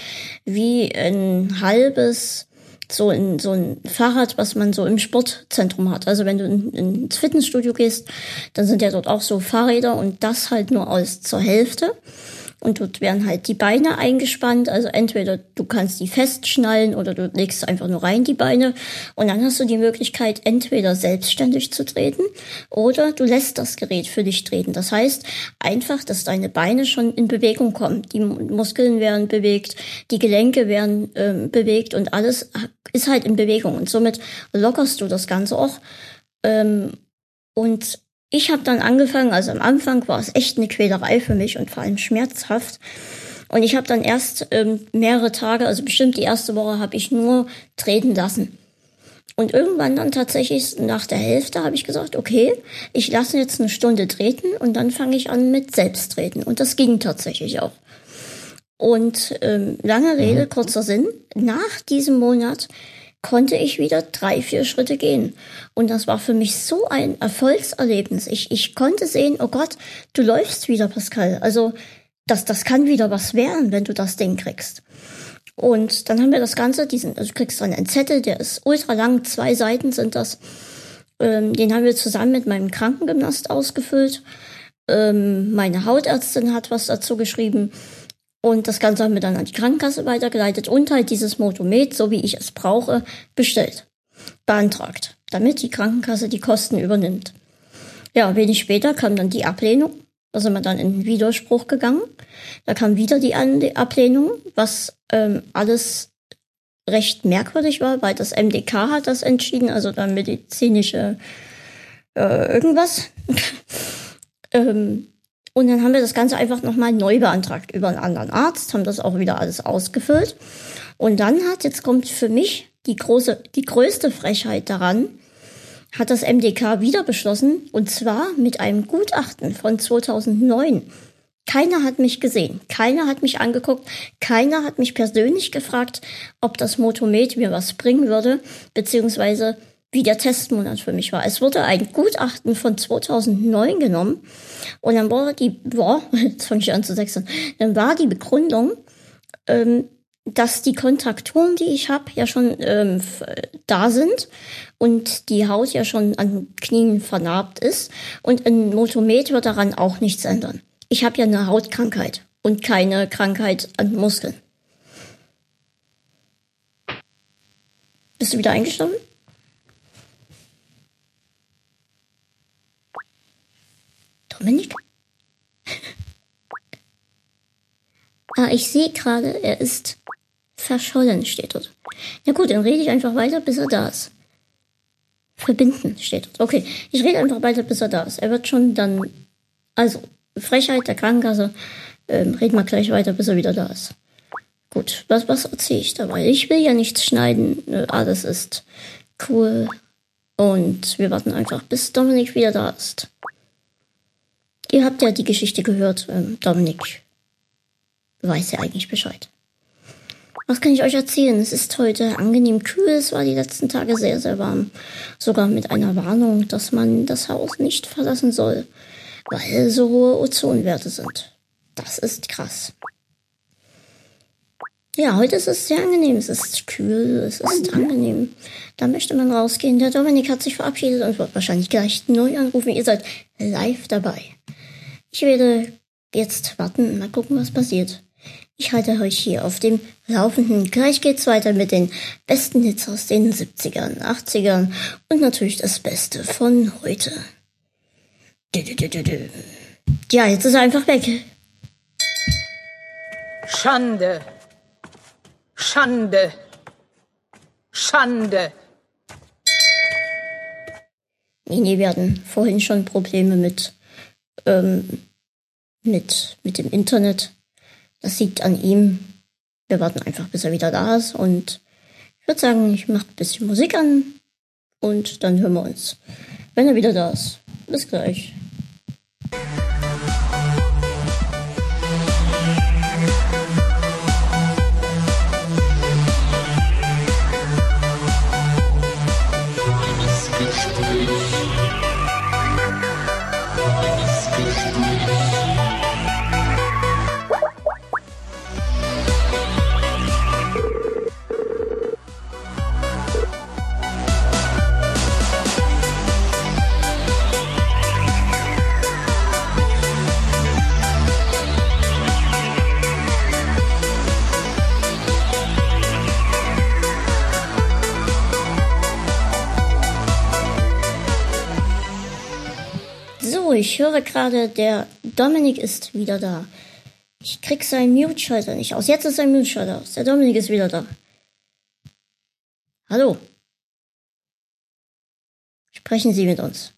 wie ein halbes so in so ein Fahrrad, was man so im Sportzentrum hat. Also wenn du in, ins Fitnessstudio gehst, dann sind ja dort auch so Fahrräder und das halt nur aus zur Hälfte. Und dort werden halt die Beine eingespannt. Also entweder du kannst die festschnallen oder du legst einfach nur rein die Beine. Und dann hast du die Möglichkeit, entweder selbstständig zu treten oder du lässt das Gerät für dich treten. Das heißt einfach, dass deine Beine schon in Bewegung kommen. Die Muskeln werden bewegt, die Gelenke werden äh, bewegt und alles ist halt in Bewegung. Und somit lockerst du das Ganze auch. Ähm, und ich habe dann angefangen, also am Anfang war es echt eine Quälerei für mich und vor allem schmerzhaft. Und ich habe dann erst ähm, mehrere Tage, also bestimmt die erste Woche, habe ich nur treten lassen. Und irgendwann dann tatsächlich nach der Hälfte habe ich gesagt, okay, ich lasse jetzt eine Stunde treten und dann fange ich an mit Selbsttreten. Und das ging tatsächlich auch. Und ähm, lange Rede, mhm. kurzer Sinn, nach diesem Monat konnte ich wieder drei, vier Schritte gehen. Und das war für mich so ein Erfolgserlebnis. Ich, ich konnte sehen, oh Gott, du läufst wieder, Pascal. Also das, das kann wieder was werden, wenn du das Ding kriegst. Und dann haben wir das Ganze, diesen, also du kriegst dann einen Zettel, der ist ultra lang, zwei Seiten sind das. Ähm, den haben wir zusammen mit meinem Krankengymnast ausgefüllt. Ähm, meine Hautärztin hat was dazu geschrieben. Und das Ganze haben wir dann an die Krankenkasse weitergeleitet und halt dieses Motomet, so wie ich es brauche, bestellt, beantragt, damit die Krankenkasse die Kosten übernimmt. Ja, wenig später kam dann die Ablehnung. Da sind wir dann in den Widerspruch gegangen. Da kam wieder die Ablehnung, was ähm, alles recht merkwürdig war, weil das MDK hat das entschieden, also dann medizinische äh, irgendwas. ähm, und dann haben wir das Ganze einfach nochmal neu beantragt über einen anderen Arzt, haben das auch wieder alles ausgefüllt. Und dann hat, jetzt kommt für mich die große, die größte Frechheit daran, hat das MDK wieder beschlossen, und zwar mit einem Gutachten von 2009. Keiner hat mich gesehen, keiner hat mich angeguckt, keiner hat mich persönlich gefragt, ob das Motomet mir was bringen würde, beziehungsweise wie der Testmonat für mich war. Es wurde ein Gutachten von 2009 genommen und dann war die, boah, jetzt fange ich an zu sechsen, dann war die Begründung, ähm, dass die Kontrakturen, die ich habe, ja schon ähm, da sind und die Haut ja schon an Knien vernarbt ist und ein Motomet wird daran auch nichts ändern. Ich habe ja eine Hautkrankheit und keine Krankheit an Muskeln. Bist du wieder eingeschlafen? Dominik? ah, ich sehe gerade, er ist verschollen, steht dort. Na gut, dann rede ich einfach weiter, bis er da ist. Verbinden steht dort. Okay, ich rede einfach weiter, bis er da ist. Er wird schon dann, also Frechheit der Krankenkasse, ähm, reden wir gleich weiter, bis er wieder da ist. Gut, was, was erzähle ich dabei? Ich will ja nichts schneiden, äh, alles ist cool. Und wir warten einfach, bis Dominik wieder da ist. Ihr habt ja die Geschichte gehört. Ähm, Dominik weiß ja eigentlich Bescheid. Was kann ich euch erzählen? Es ist heute angenehm kühl. Es war die letzten Tage sehr, sehr warm. Sogar mit einer Warnung, dass man das Haus nicht verlassen soll, weil so hohe Ozonwerte sind. Das ist krass. Ja, heute ist es sehr angenehm. Es ist kühl, es ist angenehm. Da möchte man rausgehen. Der Dominik hat sich verabschiedet und wird wahrscheinlich gleich neu anrufen. Ihr seid live dabei. Ich werde jetzt warten, mal gucken, was passiert. Ich halte euch hier auf dem Laufenden. Gleich geht's weiter mit den besten Hits aus den 70ern, 80ern und natürlich das Beste von heute. Ja, jetzt ist er einfach weg. Schande. Schande. Schande. Nee, nee, wir hatten vorhin schon Probleme mit ähm, mit, mit dem Internet. Das liegt an ihm. Wir warten einfach, bis er wieder da ist. Und ich würde sagen, ich mache ein bisschen Musik an. Und dann hören wir uns, wenn er wieder da ist. Bis gleich. Ich höre gerade, der Dominik ist wieder da. Ich krieg seinen Mute-Schalter nicht aus. Jetzt ist sein Mute-Schalter aus. Der Dominik ist wieder da. Hallo. Sprechen Sie mit uns.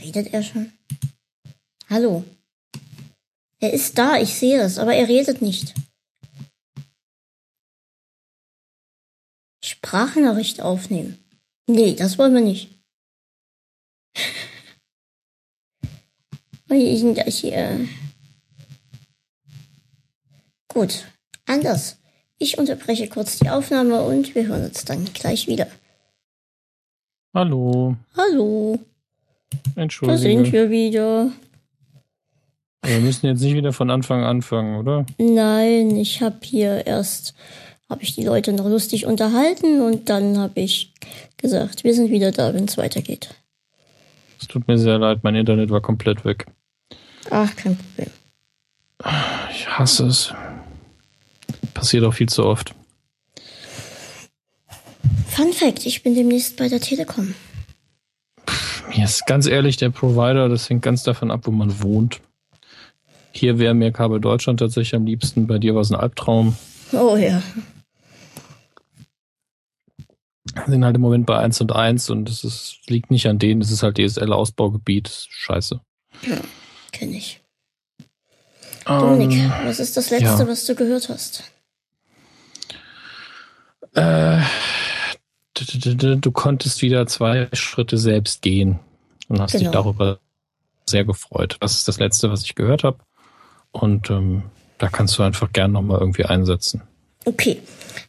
Redet er schon? Hallo. Er ist da, ich sehe es, aber er redet nicht. Sprachnachricht aufnehmen. Nee, das wollen wir nicht. Ich, ich, äh Gut, anders. Ich unterbreche kurz die Aufnahme und wir hören uns dann gleich wieder. Hallo. Hallo. Entschuldigung. Da sind wir wieder. Wir müssen jetzt nicht wieder von Anfang anfangen, oder? Nein, ich habe hier erst habe ich die Leute noch lustig unterhalten und dann habe ich gesagt, wir sind wieder da, wenn es weitergeht. Es tut mir sehr leid, mein Internet war komplett weg. Ach, kein Problem. Ich hasse es. Passiert auch viel zu oft. Fun Fact, ich bin demnächst bei der Telekom. Mir ist ganz ehrlich der Provider, das hängt ganz davon ab, wo man wohnt. Hier wäre mir Kabel Deutschland tatsächlich am liebsten. Bei dir war es ein Albtraum. Oh ja. Wir sind halt im Moment bei 1 und 1 und es liegt nicht an denen, es ist halt DSL-Ausbaugebiet. Scheiße. Ja, kenne ich. Dominik, um, was ist das Letzte, ja. was du gehört hast? Äh, du, du, du, konntest wieder zwei Schritte selbst gehen und hast genau. dich darüber sehr gefreut. Das ist das Letzte, was ich gehört habe. Und ähm, da kannst du einfach gern nochmal irgendwie einsetzen. Okay.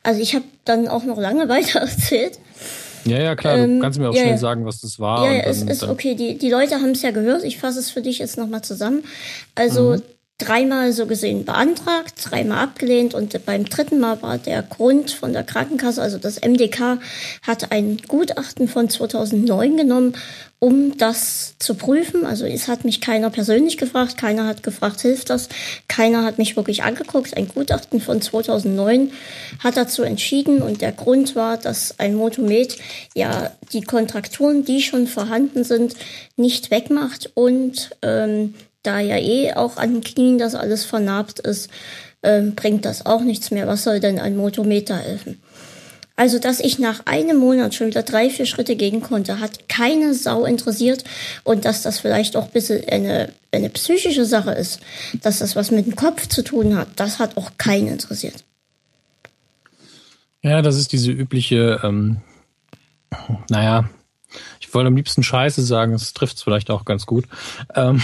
Also ich habe dann auch noch lange weiter erzählt. Ja, ja, klar, ähm, du kannst mir auch ja, schnell sagen, was das war. Ja, ja, es ist okay. Die, die Leute haben es ja gehört. Ich fasse es für dich jetzt nochmal zusammen. Also mhm dreimal so gesehen beantragt, dreimal abgelehnt und beim dritten Mal war der Grund von der Krankenkasse, also das MDK, hat ein Gutachten von 2009 genommen, um das zu prüfen. Also es hat mich keiner persönlich gefragt, keiner hat gefragt, hilft das, keiner hat mich wirklich angeguckt. Ein Gutachten von 2009 hat dazu entschieden und der Grund war, dass ein Motomet ja die Kontrakturen, die schon vorhanden sind, nicht wegmacht und ähm, da ja eh auch an den Knien das alles vernarbt ist, ähm, bringt das auch nichts mehr. Was soll denn ein Motometer helfen? Also, dass ich nach einem Monat schon wieder drei, vier Schritte gehen konnte, hat keine Sau interessiert. Und dass das vielleicht auch ein bisschen eine, eine psychische Sache ist, dass das was mit dem Kopf zu tun hat, das hat auch keinen interessiert. Ja, das ist diese übliche, ähm, naja, ich wollte am liebsten Scheiße sagen, das trifft es vielleicht auch ganz gut, ähm,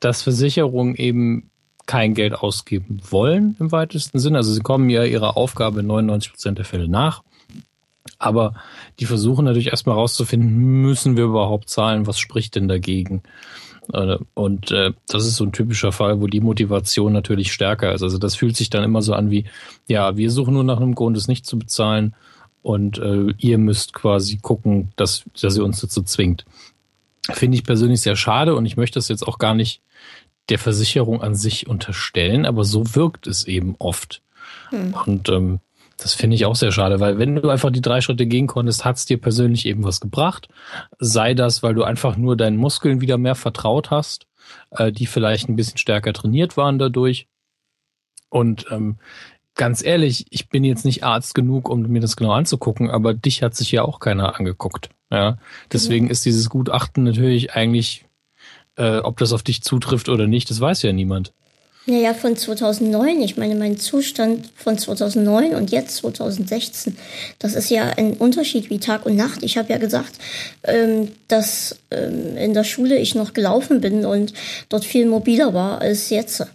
dass Versicherungen eben kein Geld ausgeben wollen im weitesten Sinne. Also sie kommen ja ihrer Aufgabe in 99 Prozent der Fälle nach. Aber die versuchen natürlich erstmal rauszufinden, müssen wir überhaupt zahlen? Was spricht denn dagegen? Äh, und äh, das ist so ein typischer Fall, wo die Motivation natürlich stärker ist. Also das fühlt sich dann immer so an wie, ja, wir suchen nur nach einem Grund, es nicht zu bezahlen und äh, ihr müsst quasi gucken, dass, dass ihr uns dazu zwingt. Finde ich persönlich sehr schade und ich möchte das jetzt auch gar nicht der Versicherung an sich unterstellen, aber so wirkt es eben oft. Hm. Und ähm, das finde ich auch sehr schade, weil wenn du einfach die drei Schritte gehen konntest, hat es dir persönlich eben was gebracht. Sei das, weil du einfach nur deinen Muskeln wieder mehr vertraut hast, äh, die vielleicht ein bisschen stärker trainiert waren dadurch. Und ähm, ganz ehrlich, ich bin jetzt nicht Arzt genug, um mir das genau anzugucken, aber dich hat sich ja auch keiner angeguckt. Ja, deswegen mhm. ist dieses Gutachten natürlich eigentlich, äh, ob das auf dich zutrifft oder nicht, das weiß ja niemand. Naja, von 2009, ich meine, mein Zustand von 2009 und jetzt 2016, das ist ja ein Unterschied wie Tag und Nacht. Ich habe ja gesagt, ähm, dass ähm, in der Schule ich noch gelaufen bin und dort viel mobiler war als jetzt.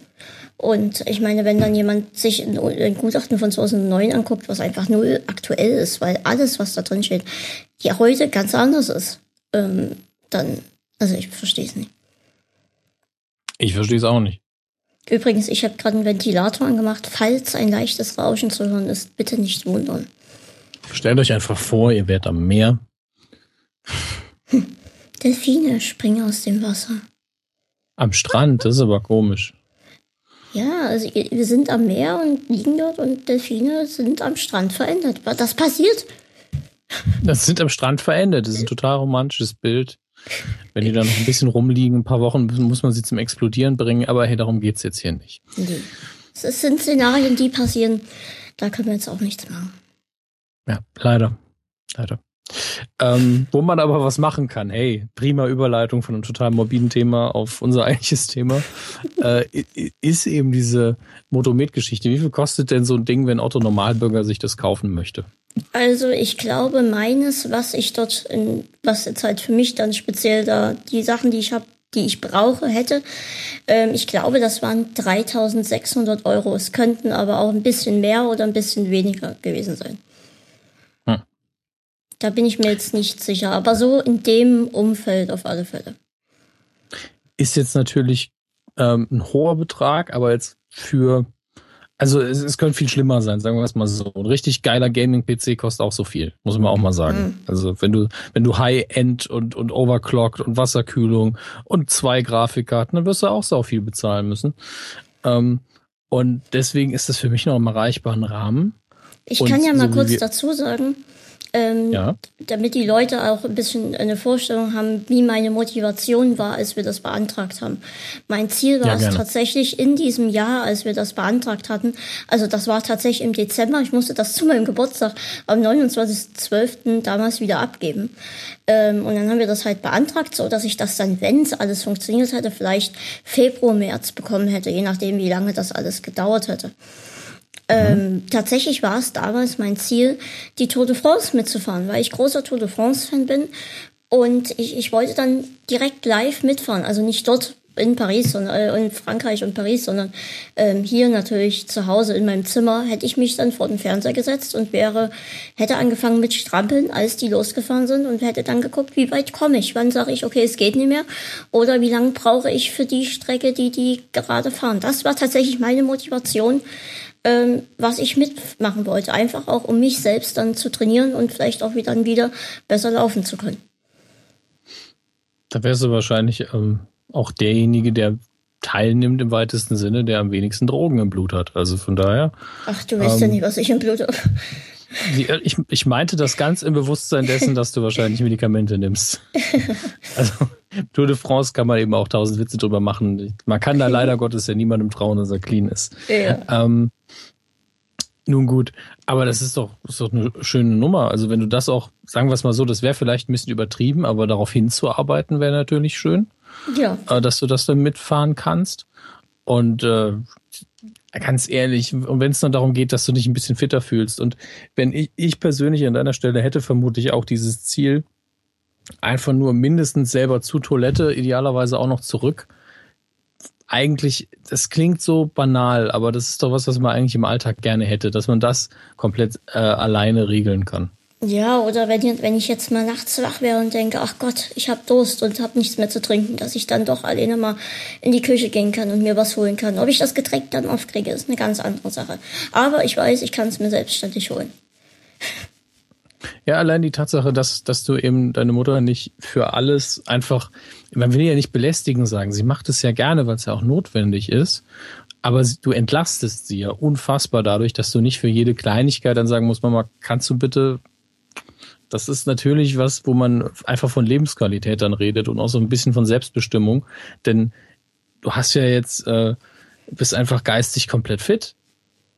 Und ich meine, wenn dann jemand sich ein, Gutachten von 2009 anguckt, was einfach null aktuell ist, weil alles, was da drin steht, ja heute ganz anders ist, ähm, dann, also ich verstehe es nicht. Ich verstehe es auch nicht. Übrigens, ich habe gerade einen Ventilator angemacht. Falls ein leichtes Rauschen zu hören ist, bitte nicht wundern. Stellt euch einfach vor, ihr wärt am Meer. Hm. Delfine springen aus dem Wasser. Am Strand, das ist aber komisch. Ja, also wir sind am Meer und liegen dort und Delfine sind am Strand verändert. Das passiert. Das sind am Strand verändert. Das ist ein total romantisches Bild. Wenn die da noch ein bisschen rumliegen, ein paar Wochen, muss man sie zum Explodieren bringen. Aber hey, darum geht's jetzt hier nicht. Nee. Es sind Szenarien, die passieren. Da können wir jetzt auch nichts machen. Ja, leider. Leider. Ähm, wo man aber was machen kann. Hey, prima Überleitung von einem total morbiden Thema auf unser eigentliches Thema. äh, ist eben diese Motomet-Geschichte. Wie viel kostet denn so ein Ding, wenn Otto Normalbürger sich das kaufen möchte? Also ich glaube, meines, was ich dort, in, was jetzt halt für mich dann speziell da, die Sachen, die ich habe, die ich brauche, hätte, ähm, ich glaube, das waren 3600 Euro. Es könnten aber auch ein bisschen mehr oder ein bisschen weniger gewesen sein. Da bin ich mir jetzt nicht sicher, aber so in dem Umfeld auf alle Fälle. Ist jetzt natürlich ähm, ein hoher Betrag, aber jetzt für, also es, es könnte viel schlimmer sein, sagen wir es mal so. Ein richtig geiler Gaming-PC kostet auch so viel, muss man auch mal sagen. Mhm. Also wenn du, wenn du High-End und, und Overclocked und Wasserkühlung und zwei Grafikkarten, dann wirst du auch so viel bezahlen müssen. Ähm, und deswegen ist das für mich noch im erreichbaren Rahmen. Ich kann ja mal so kurz dazu sagen, ähm, ja. damit die Leute auch ein bisschen eine Vorstellung haben, wie meine Motivation war, als wir das beantragt haben. Mein Ziel war ja, es tatsächlich in diesem Jahr, als wir das beantragt hatten, also das war tatsächlich im Dezember, ich musste das zu meinem Geburtstag am 29.12. damals wieder abgeben. Ähm, und dann haben wir das halt beantragt, so dass ich das dann, wenn es alles funktioniert hätte, vielleicht Februar, März bekommen hätte, je nachdem, wie lange das alles gedauert hätte. Ähm, mhm. tatsächlich war es damals mein Ziel, die Tour de France mitzufahren, weil ich großer Tour de France-Fan bin. Und ich, ich wollte dann direkt live mitfahren, also nicht dort in Paris, sondern äh, in Frankreich und Paris, sondern ähm, hier natürlich zu Hause in meinem Zimmer, hätte ich mich dann vor den Fernseher gesetzt und wäre, hätte angefangen mit Strampeln, als die losgefahren sind und hätte dann geguckt, wie weit komme ich, wann sage ich, okay, es geht nicht mehr oder wie lange brauche ich für die Strecke, die die gerade fahren. Das war tatsächlich meine Motivation, ähm, was ich mitmachen wollte, einfach auch um mich selbst dann zu trainieren und vielleicht auch wieder, dann wieder besser laufen zu können. Da wärst du wahrscheinlich ähm, auch derjenige, der teilnimmt im weitesten Sinne, der am wenigsten Drogen im Blut hat. Also von daher. Ach, du weißt ähm, ja nicht, was ich im Blut habe. Äh, ich, ich meinte das ganz im Bewusstsein dessen, dass du wahrscheinlich Medikamente nimmst. Also Tour de France kann man eben auch tausend Witze drüber machen. Man kann da leider Gottes ja niemandem trauen, dass er clean ist. Ja. Ähm, nun gut, aber das ist doch, ist doch eine schöne Nummer. Also wenn du das auch, sagen wir es mal so, das wäre vielleicht ein bisschen übertrieben, aber darauf hinzuarbeiten wäre natürlich schön. Ja. Äh, dass du das dann mitfahren kannst. Und äh, ganz ehrlich, und wenn es dann darum geht, dass du dich ein bisschen fitter fühlst. Und wenn ich, ich persönlich an deiner Stelle hätte vermutlich auch dieses Ziel, einfach nur mindestens selber zur Toilette, idealerweise auch noch zurück. Eigentlich, das klingt so banal, aber das ist doch was, was man eigentlich im Alltag gerne hätte, dass man das komplett äh, alleine regeln kann. Ja, oder wenn, wenn ich jetzt mal nachts wach wäre und denke, ach Gott, ich habe Durst und habe nichts mehr zu trinken, dass ich dann doch alleine mal in die Küche gehen kann und mir was holen kann. Ob ich das Getränk dann aufkriege, ist eine ganz andere Sache. Aber ich weiß, ich kann es mir selbstständig holen. Ja, allein die Tatsache, dass, dass du eben deine Mutter nicht für alles einfach, man will ja nicht belästigen sagen, sie macht es ja gerne, weil es ja auch notwendig ist. Aber du entlastest sie ja unfassbar dadurch, dass du nicht für jede Kleinigkeit dann sagen musst, Mama, kannst du bitte das ist natürlich was, wo man einfach von Lebensqualität dann redet und auch so ein bisschen von Selbstbestimmung. Denn du hast ja jetzt, äh, bist einfach geistig komplett fit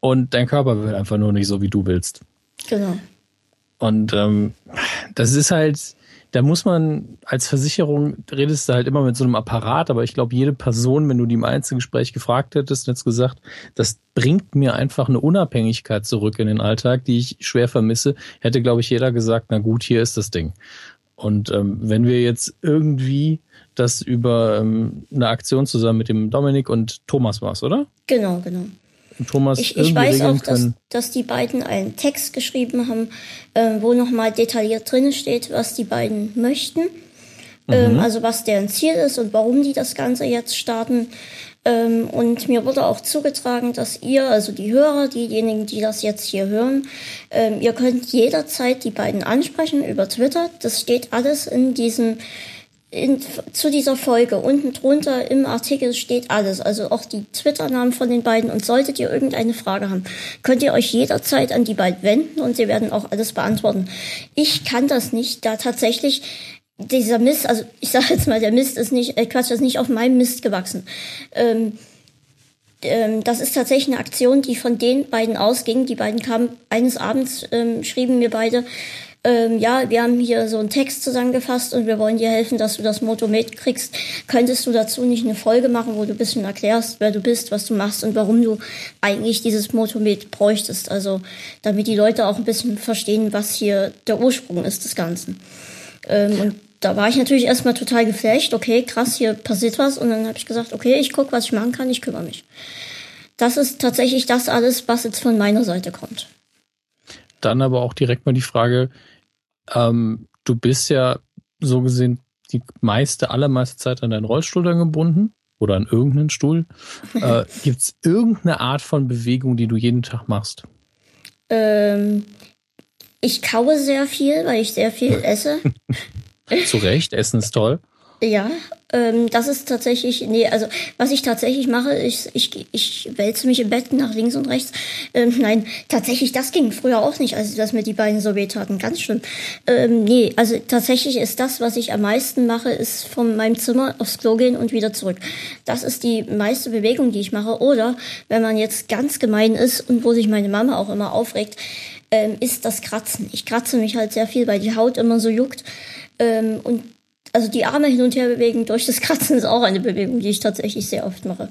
und dein Körper will einfach nur nicht so, wie du willst. Genau. Und ähm, das ist halt, da muss man als Versicherung, redest du halt immer mit so einem Apparat, aber ich glaube, jede Person, wenn du die im Einzelgespräch gefragt hättest jetzt gesagt, das bringt mir einfach eine Unabhängigkeit zurück in den Alltag, die ich schwer vermisse, hätte, glaube ich, jeder gesagt, na gut, hier ist das Ding. Und ähm, wenn wir jetzt irgendwie das über ähm, eine Aktion zusammen mit dem Dominik und Thomas war's, oder? Genau, genau. Thomas ich, ich weiß auch, dass, dass die beiden einen Text geschrieben haben, äh, wo nochmal detailliert drin steht, was die beiden möchten. Ähm, mhm. also was deren Ziel ist und warum die das Ganze jetzt starten. Ähm, und mir wurde auch zugetragen, dass ihr, also die Hörer, diejenigen, die das jetzt hier hören, ähm, ihr könnt jederzeit die beiden ansprechen über Twitter. Das steht alles in diesem in, zu dieser Folge unten drunter im Artikel steht alles, also auch die Twitter-Namen von den beiden. Und solltet ihr irgendeine Frage haben, könnt ihr euch jederzeit an die beiden wenden und sie werden auch alles beantworten. Ich kann das nicht, da tatsächlich dieser Mist, also ich sage jetzt mal, der Mist ist nicht, äh, Quatsch, ist nicht auf meinem Mist gewachsen. Ähm, ähm, das ist tatsächlich eine Aktion, die von den beiden ausging. Die beiden kamen eines Abends, ähm, schrieben mir beide, ähm, ja, wir haben hier so einen Text zusammengefasst und wir wollen dir helfen, dass du das Motto mitkriegst. Könntest du dazu nicht eine Folge machen, wo du ein bisschen erklärst, wer du bist, was du machst und warum du eigentlich dieses Motto mit bräuchtest? Also, damit die Leute auch ein bisschen verstehen, was hier der Ursprung ist des Ganzen. Ähm, und da war ich natürlich erstmal total geflasht. Okay, krass, hier passiert was. Und dann habe ich gesagt, okay, ich gucke, was ich machen kann, ich kümmere mich. Das ist tatsächlich das alles, was jetzt von meiner Seite kommt. Dann aber auch direkt mal die Frage, ähm, du bist ja so gesehen die meiste, allermeiste Zeit an deinen Rollstuhl dann gebunden oder an irgendeinen Stuhl. Äh, Gibt es irgendeine Art von Bewegung, die du jeden Tag machst? Ähm, ich kaue sehr viel, weil ich sehr viel esse. Zu Recht, Essen ist toll. Ja, ähm, das ist tatsächlich, nee, also was ich tatsächlich mache, ist, ich, ich wälze mich im Bett nach links und rechts. Ähm, nein, tatsächlich, das ging früher auch nicht, als dass mir die Beine so weh taten. Ganz schlimm. Ähm, nee, also tatsächlich ist das, was ich am meisten mache, ist von meinem Zimmer aufs Klo gehen und wieder zurück. Das ist die meiste Bewegung, die ich mache. Oder wenn man jetzt ganz gemein ist und wo sich meine Mama auch immer aufregt, ähm, ist das Kratzen. Ich kratze mich halt sehr viel, weil die Haut immer so juckt. Ähm, und also die Arme hin und her bewegen durch das Kratzen ist auch eine Bewegung, die ich tatsächlich sehr oft mache.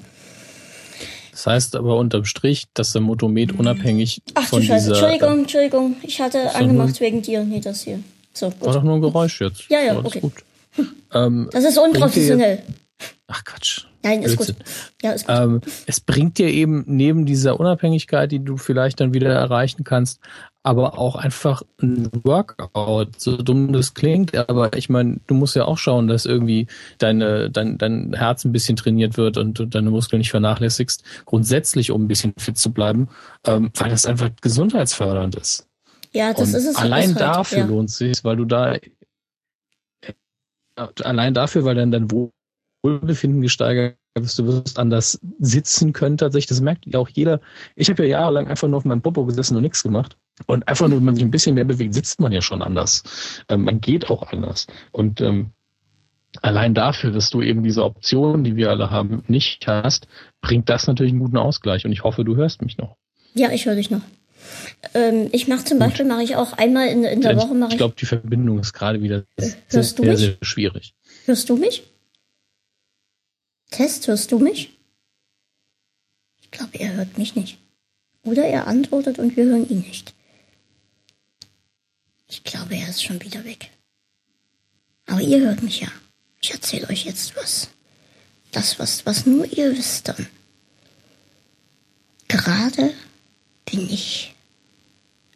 Das heißt aber unterm Strich, dass der Motomet unabhängig Ach, von du Scheiße. dieser... Entschuldigung, Entschuldigung. Ich hatte angemacht wegen dir. Nee, das hier. So, gut. War doch nur ein Geräusch jetzt. Ja, ja, okay. Gut. Ähm, das ist unprofessionell. Ach Quatsch. Nein, ist gut. Ja, ist gut. Ähm, es bringt dir eben neben dieser Unabhängigkeit, die du vielleicht dann wieder erreichen kannst, aber auch einfach ein Workout, so dumm das klingt, aber ich meine, du musst ja auch schauen, dass irgendwie deine, dein, dein Herz ein bisschen trainiert wird und, und deine Muskeln nicht vernachlässigst, grundsätzlich, um ein bisschen fit zu bleiben, ähm, weil das einfach gesundheitsfördernd ist. Ja, das und ist es. Allein halt, dafür ja. lohnt es sich, weil du da allein dafür, weil dann dein Wohlbefinden gesteigert du wirst anders sitzen können tatsächlich. Das merkt ja auch jeder. Ich habe ja jahrelang einfach nur auf meinem Popo gesessen und nichts gemacht. Und einfach nur, wenn man sich ein bisschen mehr bewegt, sitzt man ja schon anders. Ähm, man geht auch anders. Und ähm, allein dafür, dass du eben diese Optionen, die wir alle haben, nicht hast, bringt das natürlich einen guten Ausgleich. Und ich hoffe, du hörst mich noch. Ja, ich höre dich noch. Ähm, ich mache zum Beispiel, mache ich auch einmal in, in der Woche. Mache ich, ich glaube, die Verbindung ist gerade wieder sehr, sehr, sehr schwierig. Hörst du mich? Test, hörst du mich? Ich glaube, er hört mich nicht. Oder er antwortet und wir hören ihn nicht. Ich glaube, er ist schon wieder weg. Aber ihr hört mich ja. Ich erzähle euch jetzt was. Das, was, was nur ihr wisst dann. Gerade bin ich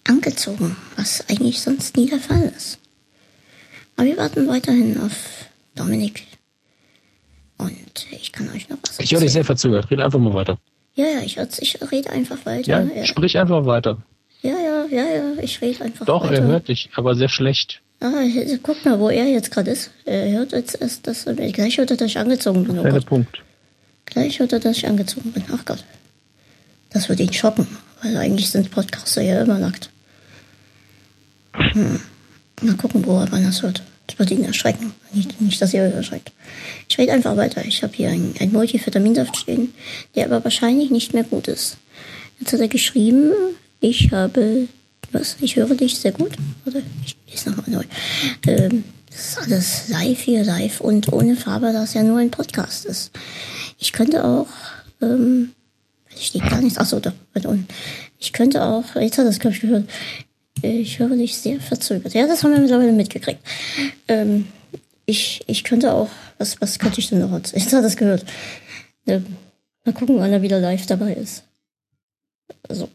angezogen, was eigentlich sonst nie der Fall ist. Aber wir warten weiterhin auf Dominik. Und ich kann euch noch was. Ich höre dich sehr verzögert. Rede einfach mal weiter. Ja, ja, ich, ich rede einfach weiter. Ja, ja, sprich einfach weiter. Ja, ja, ja, ja, ich rede einfach Doch, weiter. er hört dich, aber sehr schlecht. Ah, guck mal, wo er jetzt gerade ist. Er hört jetzt erst, dass gleich hört er, dass ich angezogen bin. Oh Punkt. Gleich hört er, dass ich angezogen bin. Ach Gott. Das wird ihn schocken, weil eigentlich sind Podcaster ja immer nackt. Hm. Mal gucken, wo er wann das hört. Das wird ihn erschrecken. Nicht, nicht dass ihr euch erschreckt. Ich rede einfach weiter. Ich habe hier ein, ein Multivitaminsaft stehen, der aber wahrscheinlich nicht mehr gut ist. Jetzt hat er geschrieben, ich habe, was, ich höre dich sehr gut. Oder ich lese nochmal neu. Ähm, das ist alles live hier, live und ohne Farbe, da es ja nur ein Podcast ist. Ich könnte auch, ähm, steht gar nichts, achso, da, unten. Ich könnte auch, jetzt hat das, glaube ich, gehört, ich höre dich sehr verzögert. Ja, das haben wir mittlerweile mitgekriegt. Ähm, ich, ich könnte auch, was, was könnte ich denn noch? Jetzt hat das gehört. Ähm, mal gucken, wann er wieder live dabei ist. Also,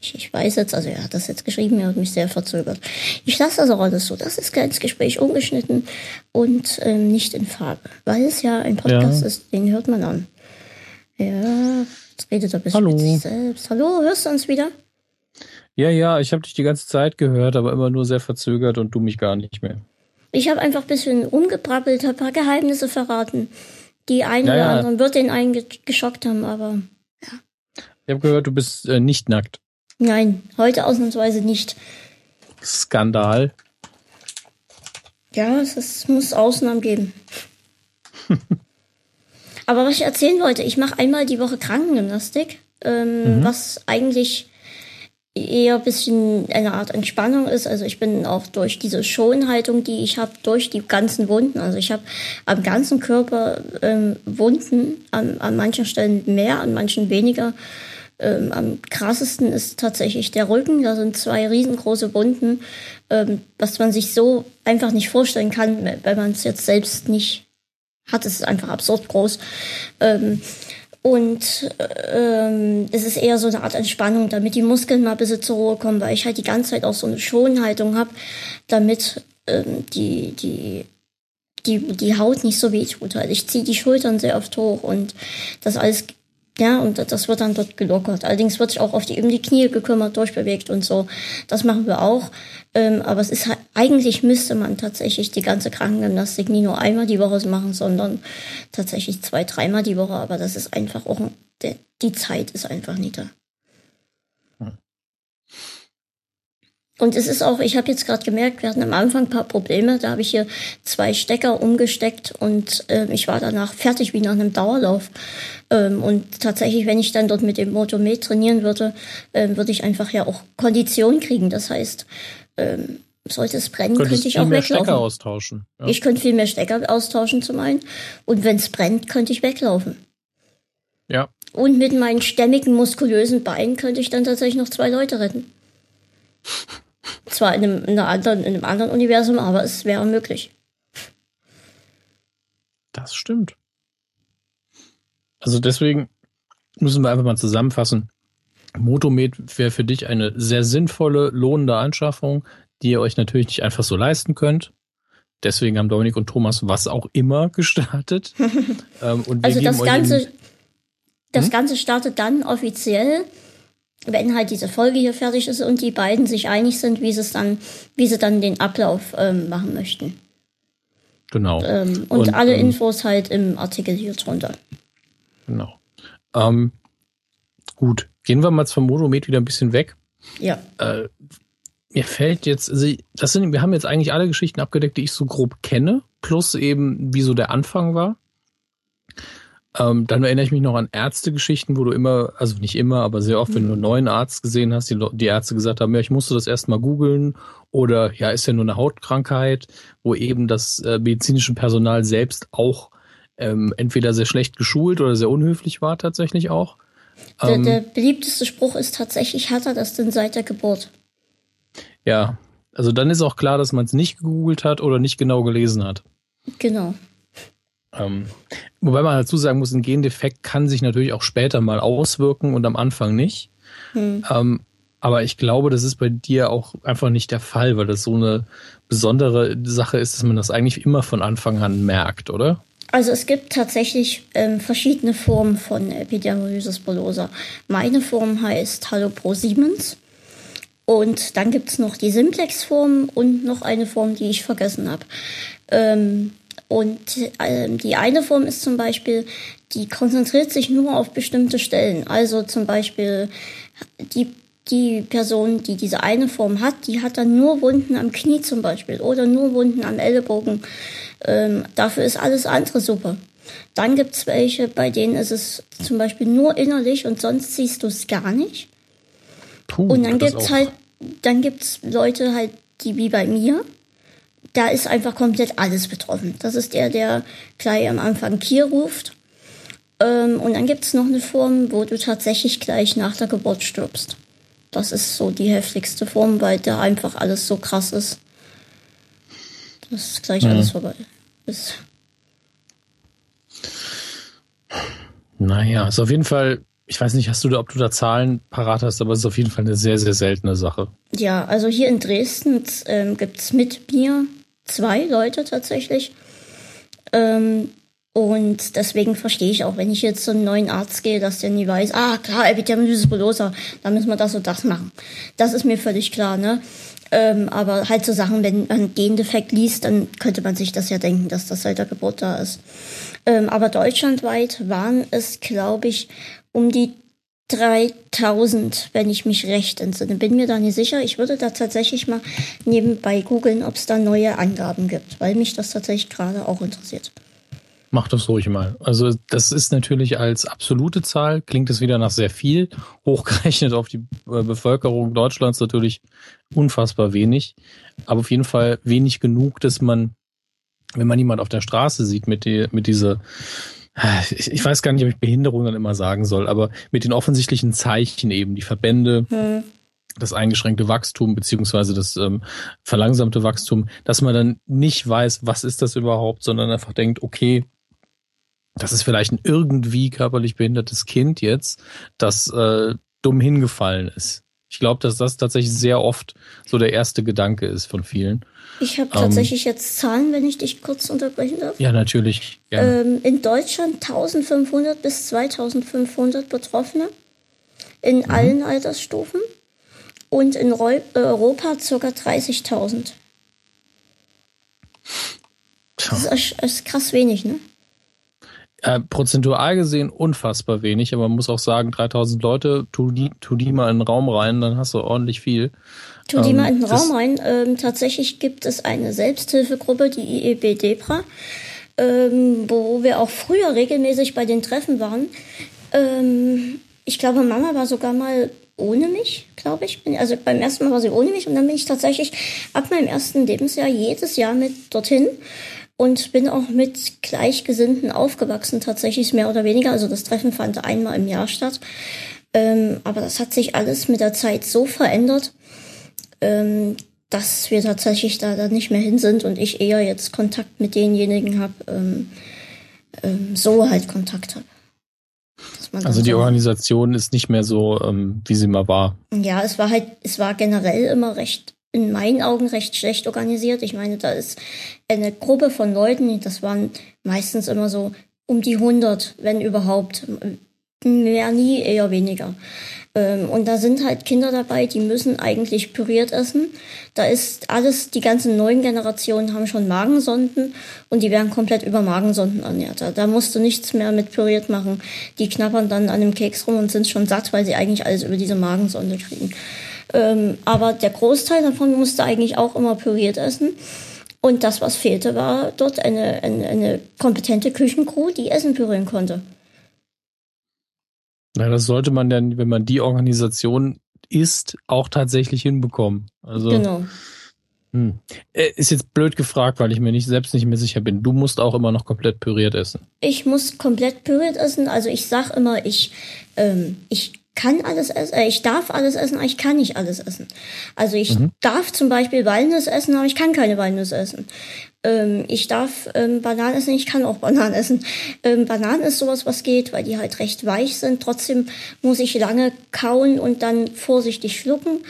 ich, ich weiß jetzt, also er hat das jetzt geschrieben, er hat mich sehr verzögert. Ich lasse das auch alles so. Das ist ganz Gespräch ungeschnitten und ähm, nicht in Farbe. Weil es ja ein Podcast ja. ist, den hört man an. Ja, jetzt redet er ein bisschen Hallo. mit sich selbst. Hallo, hörst du uns wieder? Ja, ja, ich habe dich die ganze Zeit gehört, aber immer nur sehr verzögert und du mich gar nicht mehr. Ich habe einfach ein bisschen umgebrabbelt, ein paar Geheimnisse verraten. Die einen naja. oder anderen wird den einen geschockt haben, aber ja. Ich habe gehört, du bist äh, nicht nackt. Nein, heute ausnahmsweise nicht. Skandal. Ja, es, es muss Ausnahmen geben. aber was ich erzählen wollte, ich mache einmal die Woche Krankengymnastik, ähm, mhm. was eigentlich eher ein bisschen eine Art Entspannung ist. Also ich bin auch durch diese Schonhaltung, die ich habe, durch die ganzen Wunden. Also ich habe am ganzen Körper ähm, Wunden, an, an manchen Stellen mehr, an manchen weniger. Ähm, am krassesten ist tatsächlich der Rücken. Da sind zwei riesengroße Wunden, ähm, was man sich so einfach nicht vorstellen kann, wenn man es jetzt selbst nicht hat. Es ist einfach absurd groß. Ähm, und ähm, es ist eher so eine Art Entspannung, damit die Muskeln mal ein bisschen zur Ruhe kommen, weil ich halt die ganze Zeit auch so eine Schonhaltung habe, damit ähm, die, die, die, die Haut nicht so weh tut. Halt. Ich ziehe die Schultern sehr oft hoch und das alles ja, und das wird dann dort gelockert. Allerdings wird sich auch auf die, um die Knie gekümmert, durchbewegt und so. Das machen wir auch. Ähm, aber es ist halt, eigentlich müsste man tatsächlich die ganze Krankengymnastik nie nur einmal die Woche machen, sondern tatsächlich zwei, dreimal die Woche. Aber das ist einfach auch, die Zeit ist einfach nicht da. Und es ist auch, ich habe jetzt gerade gemerkt, wir hatten am Anfang ein paar Probleme. Da habe ich hier zwei Stecker umgesteckt und äh, ich war danach fertig wie nach einem Dauerlauf. Ähm, und tatsächlich, wenn ich dann dort mit dem Motomet trainieren würde, ähm, würde ich einfach ja auch Kondition kriegen. Das heißt, ähm, sollte es brennen, Könntest könnte ich auch weglaufen. Stecker austauschen. Ja. Ich könnte viel mehr Stecker austauschen zum einen. Und wenn es brennt, könnte ich weglaufen. Ja. Und mit meinen stämmigen, muskulösen Beinen könnte ich dann tatsächlich noch zwei Leute retten. Zwar in einem, in, anderen, in einem anderen Universum, aber es wäre möglich. Das stimmt. Also deswegen müssen wir einfach mal zusammenfassen. Motomed wäre für dich eine sehr sinnvolle, lohnende Anschaffung, die ihr euch natürlich nicht einfach so leisten könnt. Deswegen haben Dominik und Thomas was auch immer gestartet. ähm, also das Ganze, das hm? Ganze startet dann offiziell, wenn halt diese Folge hier fertig ist und die beiden sich einig sind, wie sie es dann, wie sie dann den Ablauf ähm, machen möchten. Genau. Ähm, und, und, alle ähm, Infos halt im Artikel hier drunter. Genau. Ähm, gut, gehen wir mal vom Motomet wieder ein bisschen weg. Ja. Äh, mir fällt jetzt, also das sind, wir haben jetzt eigentlich alle Geschichten abgedeckt, die ich so grob kenne, plus eben, wie so der Anfang war. Ähm, dann erinnere ich mich noch an Ärztegeschichten, wo du immer, also nicht immer, aber sehr oft, wenn du einen neuen Arzt gesehen hast, die, die Ärzte gesagt haben, ja, ich musste das erstmal googeln oder ja, ist ja nur eine Hautkrankheit, wo eben das äh, medizinische Personal selbst auch ähm, entweder sehr schlecht geschult oder sehr unhöflich war tatsächlich auch. Der, ähm, der beliebteste Spruch ist tatsächlich, hat er das denn seit der Geburt? Ja, also dann ist auch klar, dass man es nicht gegoogelt hat oder nicht genau gelesen hat. Genau. Ähm, wobei man dazu sagen muss, ein Gendefekt kann sich natürlich auch später mal auswirken und am Anfang nicht. Hm. Ähm, aber ich glaube, das ist bei dir auch einfach nicht der Fall, weil das so eine besondere Sache ist, dass man das eigentlich immer von Anfang an merkt, oder? Also es gibt tatsächlich ähm, verschiedene Formen von Epidermolysis bullosa. Meine Form heißt Halopro Siemens. Und dann gibt's noch die Simplex-Form und noch eine Form, die ich vergessen habe. Ähm, und ähm, die eine Form ist zum Beispiel, die konzentriert sich nur auf bestimmte Stellen. Also zum Beispiel die die Person, die diese eine Form hat, die hat dann nur Wunden am Knie zum Beispiel oder nur Wunden am Ellenbogen. Ähm, dafür ist alles andere super. Dann gibt's welche, bei denen ist es zum Beispiel nur innerlich und sonst siehst du es gar nicht. Puh, und dann gibt's halt, dann gibt's Leute halt, die wie bei mir, da ist einfach komplett alles betroffen. Das ist der, der gleich am Anfang Kier ruft. Ähm, und dann gibt's noch eine Form, wo du tatsächlich gleich nach der Geburt stirbst. Das ist so die heftigste Form, weil da einfach alles so krass ist. Dass gleich mhm. alles vorbei ist. Naja, ist auf jeden Fall, ich weiß nicht, hast du da, ob du da Zahlen parat hast, aber es ist auf jeden Fall eine sehr, sehr seltene Sache. Ja, also hier in Dresden ähm, gibt es mit mir zwei Leute tatsächlich. Ähm, und deswegen verstehe ich auch, wenn ich jetzt zu einem neuen Arzt gehe, dass der nie weiß, ah klar, Epidermolysis bullosa, da müssen wir das und das machen. Das ist mir völlig klar, ne? Ähm, aber halt so Sachen, wenn man Gendefekt liest, dann könnte man sich das ja denken, dass das seit der Geburt da ist. Ähm, aber deutschlandweit waren es, glaube ich, um die 3000, wenn ich mich recht entsinne. Bin mir da nicht sicher. Ich würde da tatsächlich mal nebenbei googeln, ob es da neue Angaben gibt, weil mich das tatsächlich gerade auch interessiert. Mach das ruhig mal. Also das ist natürlich als absolute Zahl, klingt es wieder nach sehr viel, hochgerechnet auf die äh, Bevölkerung Deutschlands natürlich unfassbar wenig, aber auf jeden Fall wenig genug, dass man, wenn man jemand auf der Straße sieht mit, die, mit dieser ich, ich weiß gar nicht, ob ich Behinderung dann immer sagen soll, aber mit den offensichtlichen Zeichen eben, die Verbände, hm. das eingeschränkte Wachstum beziehungsweise das ähm, verlangsamte Wachstum, dass man dann nicht weiß, was ist das überhaupt, sondern einfach denkt, okay, das ist vielleicht ein irgendwie körperlich behindertes Kind jetzt, das äh, dumm hingefallen ist. Ich glaube, dass das tatsächlich sehr oft so der erste Gedanke ist von vielen. Ich habe tatsächlich ähm, jetzt Zahlen, wenn ich dich kurz unterbrechen darf. Ja, natürlich. Ähm, in Deutschland 1500 bis 2500 Betroffene in mhm. allen Altersstufen und in Reu Europa ca. 30.000. Das ist, ist krass wenig, ne? Äh, prozentual gesehen unfassbar wenig, aber man muss auch sagen, 3000 Leute, tu die, tu die mal in den Raum rein, dann hast du ordentlich viel. Tu die ähm, mal in den Raum rein. Ähm, tatsächlich gibt es eine Selbsthilfegruppe, die IEB Depra, ähm, wo wir auch früher regelmäßig bei den Treffen waren. Ähm, ich glaube, Mama war sogar mal ohne mich, glaube ich. Also beim ersten Mal war sie ohne mich und dann bin ich tatsächlich ab meinem ersten Lebensjahr jedes Jahr mit dorthin und bin auch mit Gleichgesinnten aufgewachsen, tatsächlich mehr oder weniger. Also das Treffen fand einmal im Jahr statt. Ähm, aber das hat sich alles mit der Zeit so verändert, ähm, dass wir tatsächlich da dann nicht mehr hin sind und ich eher jetzt Kontakt mit denjenigen habe, ähm, ähm, so halt Kontakt habe. Also die Organisation ist nicht mehr so, ähm, wie sie mal war. Ja, es war halt, es war generell immer recht, in meinen Augen recht schlecht organisiert. Ich meine, da ist eine Gruppe von Leuten, das waren meistens immer so um die 100, wenn überhaupt. Mehr nie, eher weniger. Ähm, und da sind halt Kinder dabei, die müssen eigentlich püriert essen. Da ist alles, die ganzen neuen Generationen haben schon Magensonden und die werden komplett über Magensonden ernährt. Da musst du nichts mehr mit püriert machen. Die knappern dann an dem Keks rum und sind schon satt, weil sie eigentlich alles über diese Magensonde kriegen. Ähm, aber der Großteil davon musste eigentlich auch immer püriert essen. Und das, was fehlte, war dort eine, eine, eine kompetente Küchencrew, die Essen pürieren konnte. Na, das sollte man dann, wenn man die Organisation ist, auch tatsächlich hinbekommen. Also, genau. Hm. Äh, ist jetzt blöd gefragt, weil ich mir nicht selbst nicht mehr sicher bin. Du musst auch immer noch komplett püriert essen. Ich muss komplett püriert essen. Also ich sag immer, ich, ähm, ich kann alles essen, äh, ich darf alles essen, aber ich kann nicht alles essen. Also ich mhm. darf zum Beispiel Walnuss essen, aber ich kann keine Walnuss essen. Ähm, ich darf ähm, Bananen essen, ich kann auch Bananen essen. Ähm, Bananen ist sowas, was geht, weil die halt recht weich sind. Trotzdem muss ich lange kauen und dann vorsichtig schlucken.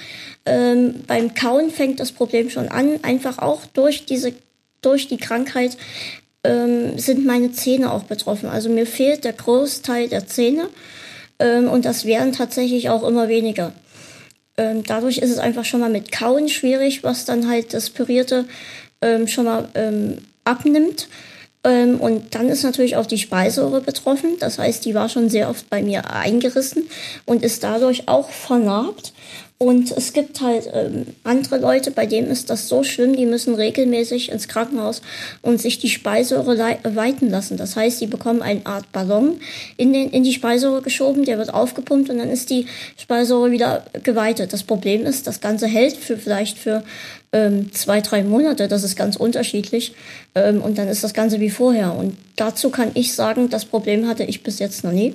Ähm, beim Kauen fängt das Problem schon an, einfach auch durch diese, durch die Krankheit ähm, sind meine Zähne auch betroffen. Also mir fehlt der Großteil der Zähne ähm, und das werden tatsächlich auch immer weniger. Ähm, dadurch ist es einfach schon mal mit Kauen schwierig, was dann halt das Pürierte ähm, schon mal ähm, abnimmt. Ähm, und dann ist natürlich auch die Speiseröhre betroffen. Das heißt, die war schon sehr oft bei mir eingerissen und ist dadurch auch vernarbt. Und es gibt halt ähm, andere Leute, bei denen ist das so schlimm, die müssen regelmäßig ins Krankenhaus und sich die Speiseröhre weiten lassen. Das heißt, sie bekommen eine Art Ballon in, den, in die Speiseröhre geschoben, der wird aufgepumpt und dann ist die Speiseröhre wieder geweitet. Das Problem ist, das Ganze hält für vielleicht für ähm, zwei, drei Monate, das ist ganz unterschiedlich. Ähm, und dann ist das Ganze wie vorher. Und dazu kann ich sagen, das Problem hatte ich bis jetzt noch nie.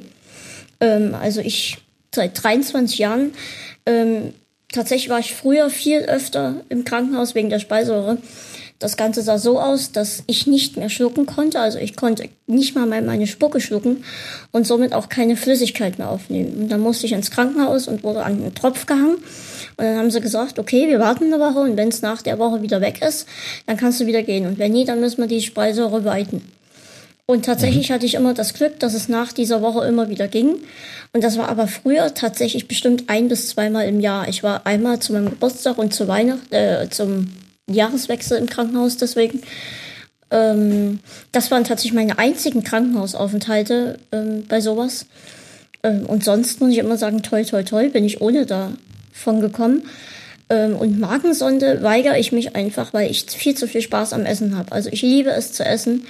Ähm, also ich seit 23 Jahren ähm, tatsächlich war ich früher viel öfter im Krankenhaus wegen der Speiseröhre. Das Ganze sah so aus, dass ich nicht mehr schlucken konnte. Also ich konnte nicht mal meine Spucke schlucken und somit auch keine Flüssigkeit mehr aufnehmen. Und dann musste ich ins Krankenhaus und wurde an einen Tropf gehangen. Und dann haben sie gesagt, okay, wir warten eine Woche und wenn es nach der Woche wieder weg ist, dann kannst du wieder gehen. Und wenn nie, dann müssen wir die Speiseröhre weiten. Und tatsächlich mhm. hatte ich immer das Glück, dass es nach dieser Woche immer wieder ging. Und das war aber früher tatsächlich bestimmt ein bis zweimal im Jahr. Ich war einmal zu meinem Geburtstag und zu Weihnachten, äh, zum Jahreswechsel im Krankenhaus deswegen. Ähm, das waren tatsächlich meine einzigen Krankenhausaufenthalte ähm, bei sowas. Ähm, und sonst muss ich immer sagen, toll, toll, toll, bin ich ohne davon gekommen. Ähm, und Magensonde weigere ich mich einfach, weil ich viel zu viel Spaß am Essen habe. Also ich liebe es zu essen.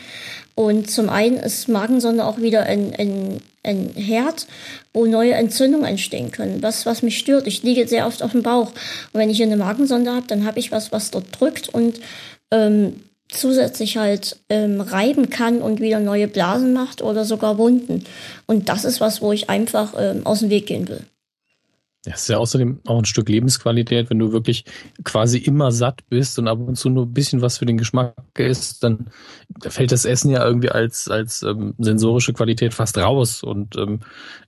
Und zum einen ist Magensonde auch wieder ein, ein, ein Herd, wo neue Entzündungen entstehen können. Was, was mich stört. Ich liege sehr oft auf dem Bauch. Und wenn ich hier eine Magensonde habe, dann habe ich was, was dort drückt und ähm, zusätzlich halt ähm, reiben kann und wieder neue Blasen macht oder sogar Wunden. Und das ist was, wo ich einfach ähm, aus dem Weg gehen will. Das ist ja außerdem auch ein Stück Lebensqualität, wenn du wirklich quasi immer satt bist und ab und zu nur ein bisschen was für den Geschmack isst, dann fällt das Essen ja irgendwie als, als ähm, sensorische Qualität fast raus. Und ähm,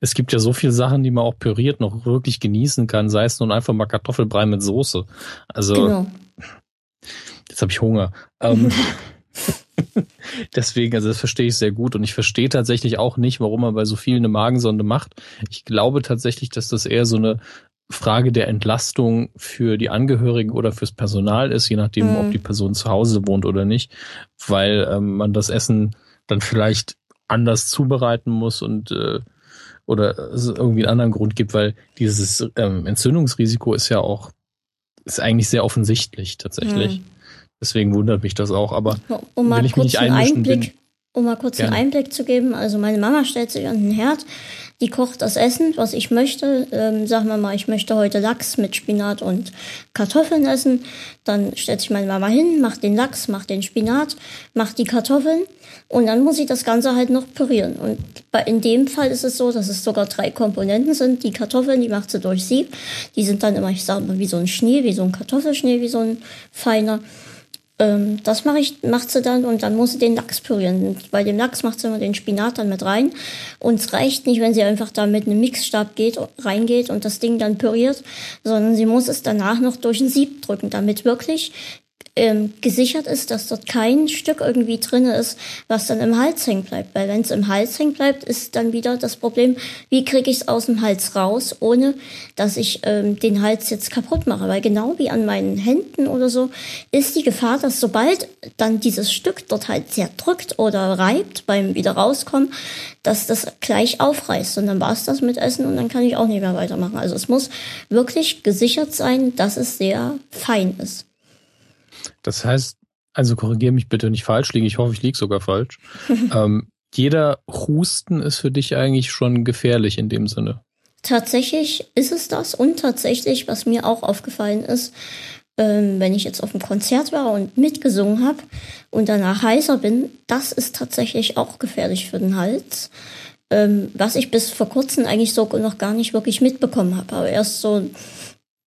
es gibt ja so viele Sachen, die man auch püriert noch wirklich genießen kann, sei es nun einfach mal Kartoffelbrei mit Soße. Also genau. jetzt habe ich Hunger. Ähm, Deswegen, also das verstehe ich sehr gut und ich verstehe tatsächlich auch nicht, warum man bei so vielen eine Magensonde macht. Ich glaube tatsächlich, dass das eher so eine Frage der Entlastung für die Angehörigen oder fürs Personal ist, je nachdem, mhm. ob die Person zu Hause wohnt oder nicht, weil ähm, man das Essen dann vielleicht anders zubereiten muss und äh, oder es irgendwie einen anderen Grund gibt, weil dieses ähm, Entzündungsrisiko ist ja auch ist eigentlich sehr offensichtlich tatsächlich. Mhm. Deswegen wundert mich das auch. Aber um mal wenn ich mich nicht einmischen Einblick, bin, um mal kurz Gerne. einen Einblick zu geben. Also meine Mama stellt sich an den Herd, die kocht das Essen, was ich möchte. Ähm, sagen wir mal, ich möchte heute Lachs mit Spinat und Kartoffeln essen. Dann stellt sich meine Mama hin, macht den Lachs, macht den Spinat, macht die Kartoffeln und dann muss ich das Ganze halt noch pürieren. Und in dem Fall ist es so, dass es sogar drei Komponenten sind. Die Kartoffeln, die macht sie durch Sieb. Die sind dann immer, ich sage mal, wie so ein Schnee, wie so ein Kartoffelschnee, wie so ein feiner. Ähm, das mache ich, macht sie dann und dann muss sie den Lachs pürieren. Bei dem Lachs macht sie immer den Spinat dann mit rein. Und es reicht nicht, wenn sie einfach da mit einem Mixstab geht, reingeht und das Ding dann püriert, sondern sie muss es danach noch durch ein Sieb drücken, damit wirklich ähm, gesichert ist, dass dort kein Stück irgendwie drin ist, was dann im Hals hängen bleibt. Weil wenn es im Hals hängen bleibt, ist dann wieder das Problem, wie kriege ich es aus dem Hals raus, ohne dass ich ähm, den Hals jetzt kaputt mache. Weil genau wie an meinen Händen oder so ist die Gefahr, dass sobald dann dieses Stück dort halt sehr drückt oder reibt beim wieder rauskommen, dass das gleich aufreißt. Und dann war es das mit Essen und dann kann ich auch nicht mehr weitermachen. Also es muss wirklich gesichert sein, dass es sehr fein ist. Das heißt, also korrigiere mich bitte nicht falsch liegen, ich hoffe, ich liege sogar falsch. ähm, jeder Husten ist für dich eigentlich schon gefährlich in dem Sinne. Tatsächlich ist es das und tatsächlich, was mir auch aufgefallen ist, ähm, wenn ich jetzt auf einem Konzert war und mitgesungen habe und danach heißer bin, das ist tatsächlich auch gefährlich für den Hals. Ähm, was ich bis vor kurzem eigentlich so noch gar nicht wirklich mitbekommen habe, aber erst so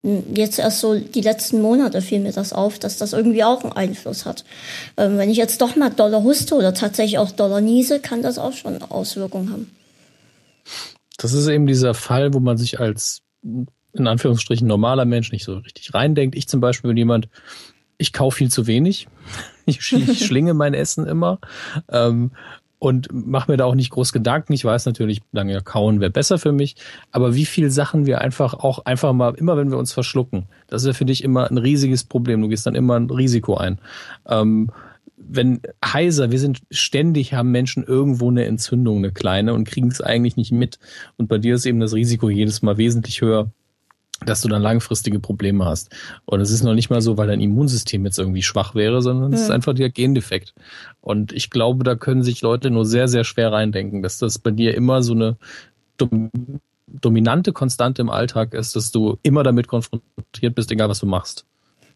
jetzt erst so die letzten Monate fiel mir das auf, dass das irgendwie auch einen Einfluss hat. Ähm, wenn ich jetzt doch mal Dollar huste oder tatsächlich auch Dollar niese, kann das auch schon Auswirkungen haben. Das ist eben dieser Fall, wo man sich als in Anführungsstrichen normaler Mensch nicht so richtig reindenkt. Ich zum Beispiel bin jemand, ich kaufe viel zu wenig. Ich, schlinge mein Essen immer. Ähm, und mache mir da auch nicht groß Gedanken. Ich weiß natürlich, lange kauen wäre besser für mich, aber wie viel Sachen wir einfach auch einfach mal, immer wenn wir uns verschlucken, das ist ja für dich immer ein riesiges Problem. Du gehst dann immer ein Risiko ein. Ähm, wenn heiser, wir sind ständig, haben Menschen irgendwo eine Entzündung, eine kleine und kriegen es eigentlich nicht mit. Und bei dir ist eben das Risiko jedes Mal wesentlich höher, dass du dann langfristige Probleme hast. Und es ist noch nicht mal so, weil dein Immunsystem jetzt irgendwie schwach wäre, sondern es ist einfach der Gendefekt. Und ich glaube, da können sich Leute nur sehr, sehr schwer reindenken, dass das bei dir immer so eine dom dominante Konstante im Alltag ist, dass du immer damit konfrontiert bist, egal was du machst.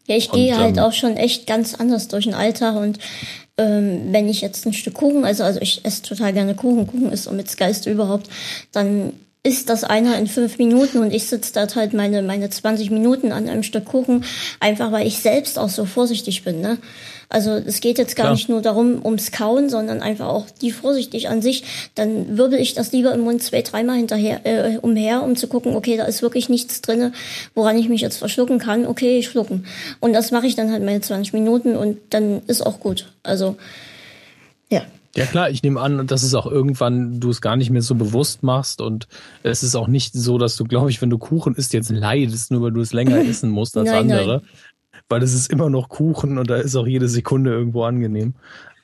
Ja, ich gehe halt ähm, auch schon echt ganz anders durch den Alltag und ähm, wenn ich jetzt ein Stück Kuchen, also also ich esse total gerne Kuchen, Kuchen ist so mit Geist überhaupt, dann ist das einer in fünf Minuten und ich sitze da halt meine, meine 20 Minuten an einem Stück Kuchen, einfach weil ich selbst auch so vorsichtig bin. Ne? Also es geht jetzt gar Klar. nicht nur darum, ums Kauen, sondern einfach auch die vorsichtig an sich. Dann wirbel ich das lieber im Mund zwei, dreimal hinterher äh, umher, um zu gucken, okay, da ist wirklich nichts drinne, woran ich mich jetzt verschlucken kann. Okay, ich schlucken. Und das mache ich dann halt meine 20 Minuten und dann ist auch gut. Also ja. Klar, ich nehme an, dass es auch irgendwann du es gar nicht mehr so bewusst machst und es ist auch nicht so, dass du, glaube ich, wenn du Kuchen isst, jetzt leidest, nur weil du es länger essen musst als nein, andere. Nein. Weil es ist immer noch Kuchen und da ist auch jede Sekunde irgendwo angenehm.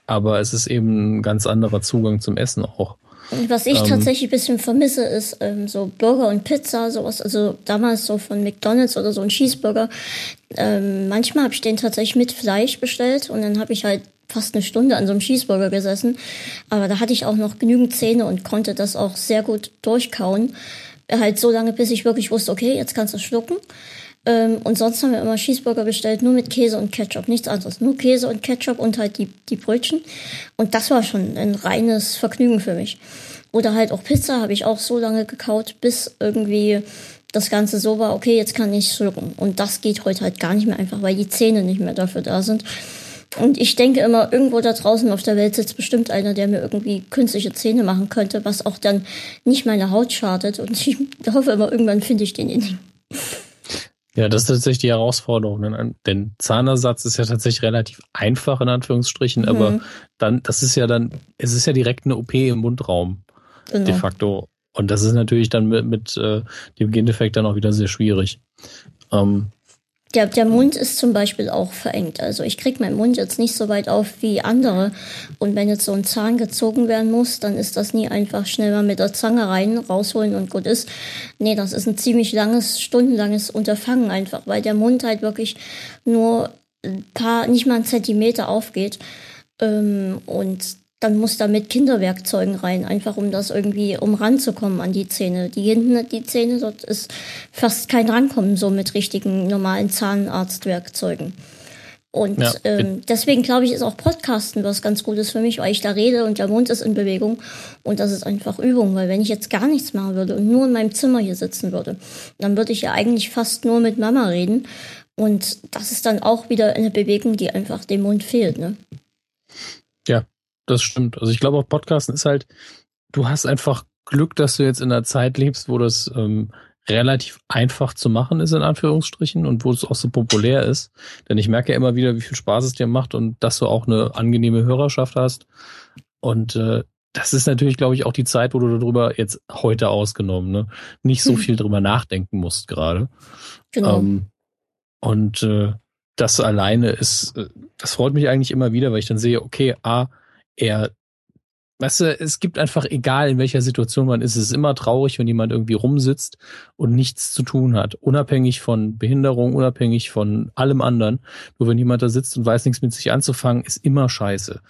Aber es ist eben ein ganz anderer Zugang zum Essen auch. Was ich ähm, tatsächlich ein bisschen vermisse, ist ähm, so Burger und Pizza, sowas, also damals so von McDonalds oder so ein Cheeseburger. Ähm, manchmal habe ich den tatsächlich mit Fleisch bestellt und dann habe ich halt fast eine Stunde an so einem Cheeseburger gesessen. Aber da hatte ich auch noch genügend Zähne und konnte das auch sehr gut durchkauen. Halt so lange, bis ich wirklich wusste, okay, jetzt kannst du schlucken. Ähm, und sonst haben wir immer Cheeseburger bestellt, nur mit Käse und Ketchup, nichts anderes. Nur Käse und Ketchup und halt die, die Brötchen. Und das war schon ein reines Vergnügen für mich. Oder halt auch Pizza habe ich auch so lange gekaut, bis irgendwie das Ganze so war, okay, jetzt kann ich schlucken. Und das geht heute halt gar nicht mehr einfach, weil die Zähne nicht mehr dafür da sind. Und ich denke immer, irgendwo da draußen auf der Welt sitzt bestimmt einer, der mir irgendwie künstliche Zähne machen könnte, was auch dann nicht meine Haut schadet. Und ich hoffe immer, irgendwann finde ich den nicht. Ja, das ist tatsächlich die Herausforderung. Denn Zahnersatz ist ja tatsächlich relativ einfach, in Anführungsstrichen, mhm. aber dann, das ist ja dann, es ist ja direkt eine OP im Mundraum. Genau. De facto. Und das ist natürlich dann mit, mit äh, dem Gendefekt dann auch wieder sehr schwierig. Ähm, der, der Mund ist zum Beispiel auch verengt. Also ich kriege meinen Mund jetzt nicht so weit auf wie andere. Und wenn jetzt so ein Zahn gezogen werden muss, dann ist das nie einfach schnell mal mit der Zange rein, rausholen und gut ist. Nee, das ist ein ziemlich langes, stundenlanges Unterfangen einfach, weil der Mund halt wirklich nur ein paar, nicht mal ein Zentimeter aufgeht. Ähm, und dann muss da mit Kinderwerkzeugen rein, einfach um das irgendwie, um ranzukommen an die Zähne. Die hinten, die Zähne, dort ist fast kein Rankommen so mit richtigen normalen Zahnarztwerkzeugen. Und ja. ähm, deswegen glaube ich, ist auch Podcasten was ganz Gutes für mich, weil ich da rede und der Mund ist in Bewegung und das ist einfach Übung, weil wenn ich jetzt gar nichts machen würde und nur in meinem Zimmer hier sitzen würde, dann würde ich ja eigentlich fast nur mit Mama reden und das ist dann auch wieder eine Bewegung, die einfach dem Mund fehlt, ne? Ja, das stimmt. Also ich glaube auch Podcasten ist halt, du hast einfach Glück, dass du jetzt in einer Zeit lebst, wo das ähm, relativ einfach zu machen ist, in Anführungsstrichen, und wo es auch so populär ist. Denn ich merke ja immer wieder, wie viel Spaß es dir macht und dass du auch eine angenehme Hörerschaft hast. Und äh, das ist natürlich, glaube ich, auch die Zeit, wo du darüber jetzt heute ausgenommen, ne, nicht so hm. viel drüber nachdenken musst gerade. Genau. Ähm, und äh, das alleine ist, äh, das freut mich eigentlich immer wieder, weil ich dann sehe, okay, A, er weißt du, es gibt einfach, egal in welcher Situation man ist, es ist immer traurig, wenn jemand irgendwie rumsitzt und nichts zu tun hat. Unabhängig von Behinderung, unabhängig von allem anderen. Nur wenn jemand da sitzt und weiß nichts mit sich anzufangen, ist immer scheiße.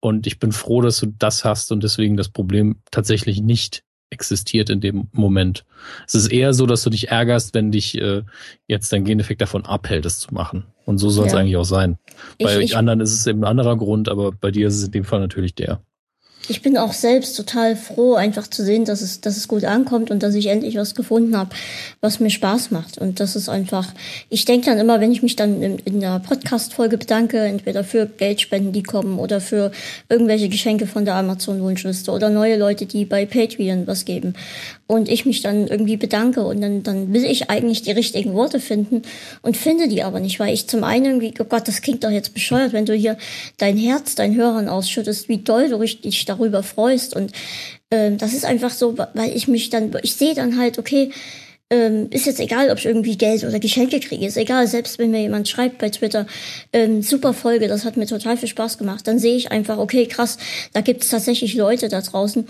Und ich bin froh, dass du das hast und deswegen das Problem tatsächlich nicht existiert in dem Moment. Es ist eher so, dass du dich ärgerst, wenn dich äh, jetzt dein Geneffekt davon abhält, es zu machen. Und so soll es ja. eigentlich auch sein. Bei ich, anderen ist es eben ein anderer Grund, aber bei dir ist es in dem Fall natürlich der ich bin auch selbst total froh, einfach zu sehen, dass es, dass es gut ankommt und dass ich endlich was gefunden habe, was mir Spaß macht. Und das ist einfach, ich denke dann immer, wenn ich mich dann in, in der Podcast-Folge bedanke, entweder für Geldspenden, die kommen oder für irgendwelche Geschenke von der Amazon-Wunschliste oder neue Leute, die bei Patreon was geben und ich mich dann irgendwie bedanke und dann, dann will ich eigentlich die richtigen Worte finden und finde die aber nicht, weil ich zum einen irgendwie, oh Gott, das klingt doch jetzt bescheuert, wenn du hier dein Herz deinen Hörern ausschüttest, wie doll du dich darüber freust. Und ähm, das ist einfach so, weil ich mich dann, ich sehe dann halt, okay, ähm, ist jetzt egal, ob ich irgendwie Geld oder Geschenke kriege, ist egal, selbst wenn mir jemand schreibt bei Twitter, ähm, super Folge, das hat mir total viel Spaß gemacht, dann sehe ich einfach, okay, krass, da gibt es tatsächlich Leute da draußen,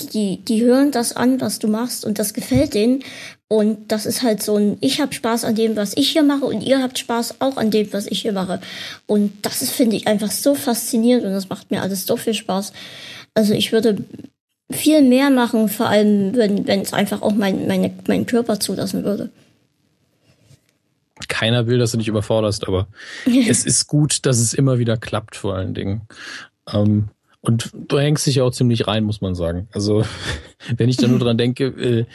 die, die hören das an, was du machst und das gefällt denen. Und das ist halt so ein, ich habe Spaß an dem, was ich hier mache und ihr habt Spaß auch an dem, was ich hier mache. Und das finde ich, einfach so faszinierend und das macht mir alles so viel Spaß. Also ich würde viel mehr machen, vor allem, wenn, wenn es einfach auch mein, meine, mein Körper zulassen würde. Keiner will, dass du dich überforderst, aber es ist gut, dass es immer wieder klappt, vor allen Dingen. Ähm, und du hängst dich ja auch ziemlich rein, muss man sagen. Also, wenn ich da nur dran denke, äh,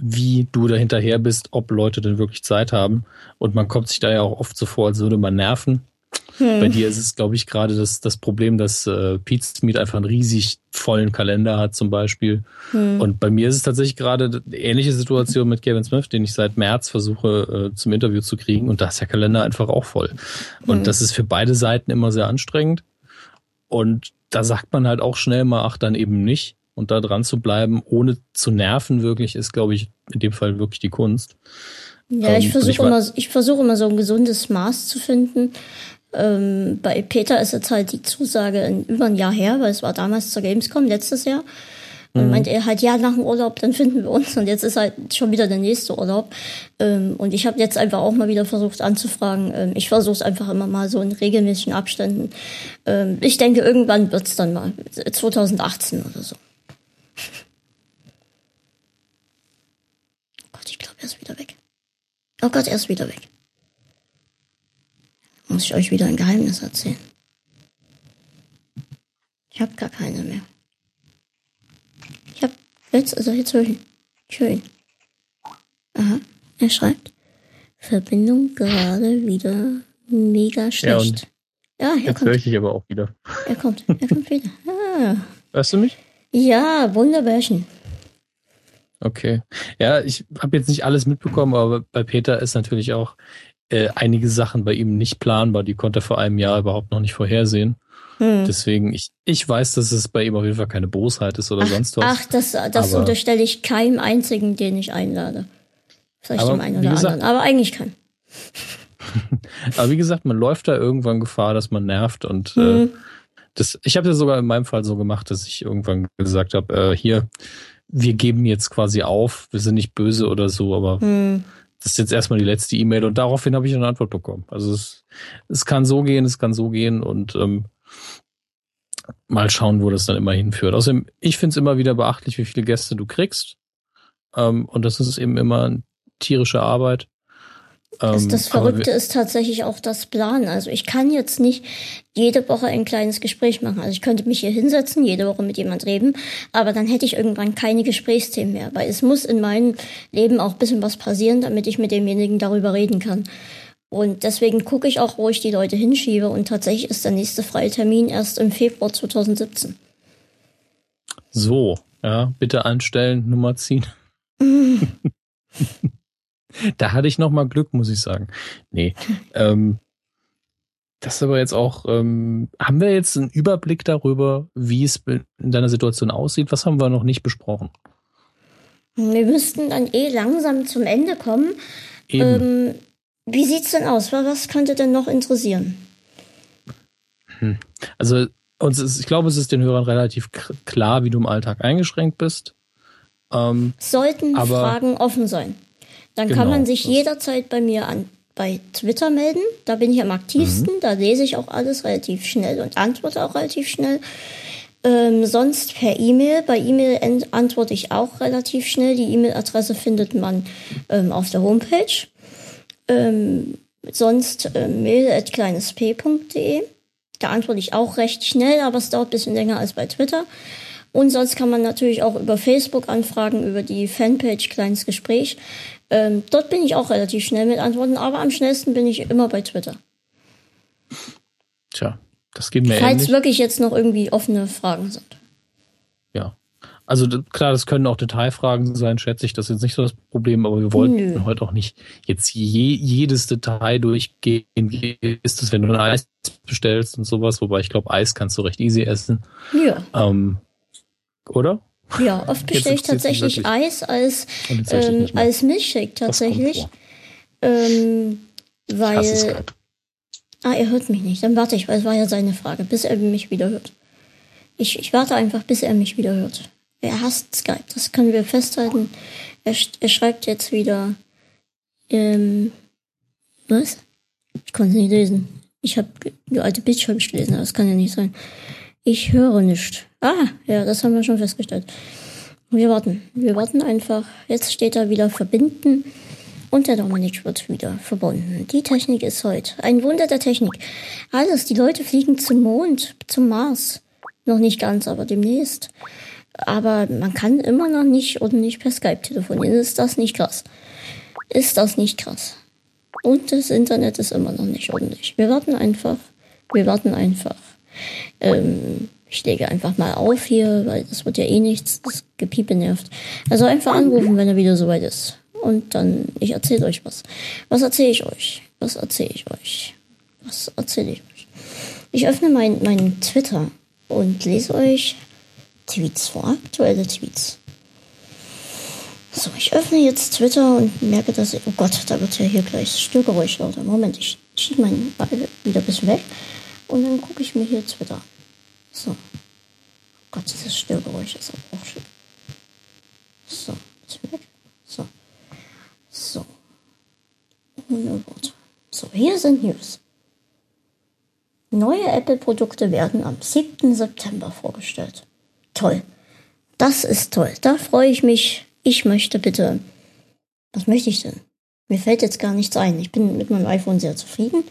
wie du da hinterher bist, ob Leute denn wirklich Zeit haben. Und man kommt sich da ja auch oft so vor, als würde man nerven. Hm. Bei dir ist es, glaube ich, gerade das, das Problem, dass äh, Pete Smith einfach einen riesig vollen Kalender hat zum Beispiel. Hm. Und bei mir ist es tatsächlich gerade eine ähnliche Situation mit Kevin Smith, den ich seit März versuche äh, zum Interview zu kriegen. Und da ist der Kalender einfach auch voll. Und hm. das ist für beide Seiten immer sehr anstrengend. Und da sagt man halt auch schnell mal, ach, dann eben nicht. Und da dran zu bleiben, ohne zu nerven, wirklich, ist, glaube ich, in dem Fall wirklich die Kunst. Ja, ich ähm, versuche immer, ich versuche immer so ein gesundes Maß zu finden. Ähm, bei Peter ist jetzt halt die Zusage in über ein Jahr her, weil es war damals zur Gamescom letztes Jahr. Und mhm. meinte er halt, ja, nach dem Urlaub, dann finden wir uns. Und jetzt ist halt schon wieder der nächste Urlaub. Ähm, und ich habe jetzt einfach auch mal wieder versucht anzufragen. Ähm, ich versuche es einfach immer mal so in regelmäßigen Abständen. Ähm, ich denke, irgendwann wird's dann mal. 2018 oder so. Oh Gott, ich glaube, er ist wieder weg. Oh Gott, er ist wieder weg. Muss ich euch wieder ein Geheimnis erzählen? Ich habe gar keine mehr. Jetzt, also jetzt höre ich, ich höre ihn. Aha, er schreibt. Verbindung gerade wieder mega schlecht. Ja, ja jetzt höre ich dich aber auch wieder. Er kommt, er kommt wieder. Ah. Hörst du mich? Ja, wunderbärchen. Okay. Ja, ich habe jetzt nicht alles mitbekommen, aber bei Peter ist natürlich auch äh, einige Sachen bei ihm nicht planbar. Die konnte er vor einem Jahr überhaupt noch nicht vorhersehen. Hm. Deswegen, ich, ich weiß, dass es bei ihm auf jeden Fall keine Bosheit ist oder ach, sonst was. Ach, das, das unterstelle ich keinem einzigen, den ich einlade. Vielleicht dem einen oder gesagt, anderen, aber eigentlich kein. aber wie gesagt, man läuft da irgendwann Gefahr, dass man nervt und hm. äh, das, ich habe ja sogar in meinem Fall so gemacht, dass ich irgendwann gesagt habe, äh, hier, wir geben jetzt quasi auf, wir sind nicht böse oder so, aber hm. das ist jetzt erstmal die letzte E-Mail und daraufhin habe ich eine Antwort bekommen. Also es, es kann so gehen, es kann so gehen und ähm, mal schauen, wo das dann immer hinführt. Außerdem, ich finde es immer wieder beachtlich, wie viele Gäste du kriegst. Ähm, und das ist eben immer tierische Arbeit. Das, ähm, das Verrückte ist tatsächlich auch das Plan. Also ich kann jetzt nicht jede Woche ein kleines Gespräch machen. Also ich könnte mich hier hinsetzen, jede Woche mit jemand reden, aber dann hätte ich irgendwann keine Gesprächsthemen mehr, weil es muss in meinem Leben auch ein bisschen was passieren, damit ich mit demjenigen darüber reden kann. Und deswegen gucke ich auch, wo ich die Leute hinschiebe. Und tatsächlich ist der nächste freie Termin erst im Februar 2017. So, ja, bitte anstellen, Nummer ziehen. da hatte ich noch mal Glück, muss ich sagen. Nee, ähm, das ist aber jetzt auch, ähm, haben wir jetzt einen Überblick darüber, wie es in deiner Situation aussieht? Was haben wir noch nicht besprochen? Wir müssten dann eh langsam zum Ende kommen. Eben. Ähm, wie sieht's denn aus? Was könnte denn noch interessieren? Hm. Also uns ist, ich glaube, es ist den Hörern relativ klar, wie du im Alltag eingeschränkt bist. Ähm, Sollten Fragen offen sein. Dann genau, kann man sich jederzeit bei mir an bei Twitter melden. Da bin ich am aktivsten. Mhm. Da lese ich auch alles relativ schnell und antworte auch relativ schnell. Ähm, sonst per E-Mail. Bei E-Mail antworte ich auch relativ schnell. Die E-Mail-Adresse findet man ähm, auf der Homepage. Ähm, sonst äh, mail at kleinesp.de. Da antworte ich auch recht schnell, aber es dauert ein bisschen länger als bei Twitter. Und sonst kann man natürlich auch über Facebook anfragen, über die Fanpage Kleines Gespräch. Ähm, dort bin ich auch relativ schnell mit Antworten, aber am schnellsten bin ich immer bei Twitter. Tja, das geht mir Falls ähnlich. wirklich jetzt noch irgendwie offene Fragen sind. Ja. Also klar, das können auch Detailfragen sein, schätze ich, das ist jetzt nicht so das Problem, aber wir wollten Nö. heute auch nicht jetzt je, jedes Detail durchgehen. Wie ist es, wenn du ein Eis bestellst und sowas, wobei ich glaube, Eis kannst du recht easy essen. Ja. Ähm, oder? Ja, oft bestelle ich tatsächlich Eis als, ähm, als Milchshake tatsächlich. Ähm, weil. Ah, er hört mich nicht. Dann warte ich, weil es war ja seine Frage, bis er mich wieder hört. Ich, ich warte einfach, bis er mich wieder hört. Er hasst Skype, das können wir festhalten. Er, er schreibt jetzt wieder. Ähm, was? Ich konnte es nicht lesen. Ich habe die alte Bildschirm gelesen, aber das kann ja nicht sein. Ich höre nicht. Ah, ja, das haben wir schon festgestellt. Wir warten. Wir warten einfach. Jetzt steht da wieder verbinden. Und der Dominik wird wieder verbunden. Die Technik ist heute ein Wunder der Technik. Alles, die Leute fliegen zum Mond, zum Mars. Noch nicht ganz, aber demnächst. Aber man kann immer noch nicht und nicht per Skype telefonieren. Ist das nicht krass? Ist das nicht krass? Und das Internet ist immer noch nicht ordentlich. Wir warten einfach. Wir warten einfach. Ähm, ich lege einfach mal auf hier, weil das wird ja eh nichts. Das Gepiepe nervt. Also einfach anrufen, wenn er wieder soweit ist. Und dann, ich erzähle euch was. Was erzähle ich euch? Was erzähle ich euch? Was erzähle ich euch? Ich öffne meinen mein Twitter und lese euch Tweets vor, aktuelle Tweets. So, ich öffne jetzt Twitter und merke, dass ich, oh Gott, da wird ja hier gleich Störgeräusch lauter. Moment, ich schiebe meinen Ball wieder ein bisschen weg. Und dann gucke ich mir hier Twitter. So. Oh Gott, dieses Störgeräusch ist aber auch schön. So, So. So. Ohne Worte. So, hier sind News. Neue Apple-Produkte werden am 7. September vorgestellt. Toll. Das ist toll. Da freue ich mich. Ich möchte bitte. Was möchte ich denn? Mir fällt jetzt gar nichts ein. Ich bin mit meinem iPhone sehr zufrieden.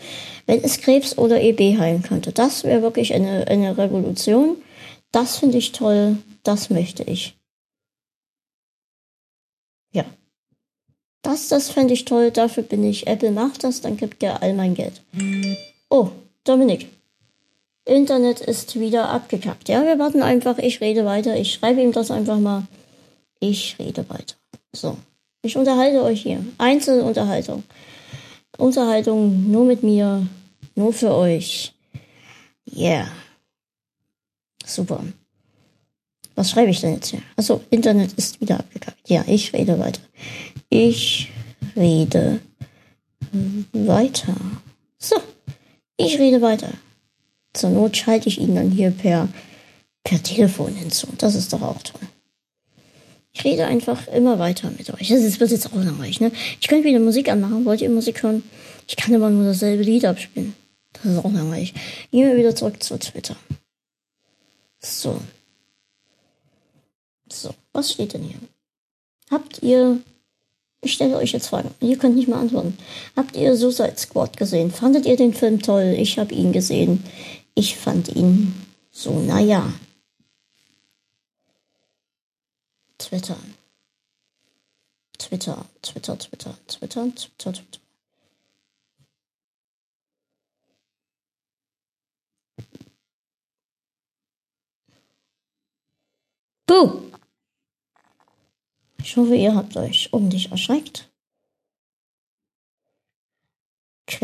Wenn es Krebs oder EB heilen könnte, das wäre wirklich eine, eine Revolution. Das finde ich toll. Das möchte ich. Ja. Das, das fände ich toll. Dafür bin ich. Apple macht das, dann gibt er all mein Geld. Oh, Dominik. Internet ist wieder abgekackt. Ja, wir warten einfach. Ich rede weiter. Ich schreibe ihm das einfach mal. Ich rede weiter. So. Ich unterhalte euch hier. Einzelunterhaltung. Unterhaltung nur mit mir, nur für euch. Yeah. Super. Was schreibe ich denn jetzt hier? Achso, Internet ist wieder abgekackt. Ja, ich rede weiter. Ich rede weiter. So, ich rede weiter. Zur Not schalte ich ihn dann hier per, per Telefon hinzu. Das ist doch auch toll. Ich rede einfach immer weiter mit euch. Das wird jetzt auch langweilig, ne? Ich könnte wieder Musik anmachen. Wollt ihr Musik hören? Ich kann immer nur dasselbe Lied abspielen. Das ist auch langweilig. Gehen wir wieder zurück zu Twitter. So. So, was steht denn hier? Habt ihr, ich stelle euch jetzt Fragen, ihr könnt nicht mal antworten. Habt ihr Suicide Squad gesehen? Fandet ihr den Film toll? Ich habe ihn gesehen. Ich fand ihn so, naja. Twitter. Twitter, Twitter, Twitter, Twitter, Twitter, Twitter. Buh! Ich hoffe, ihr habt euch ordentlich erschreckt.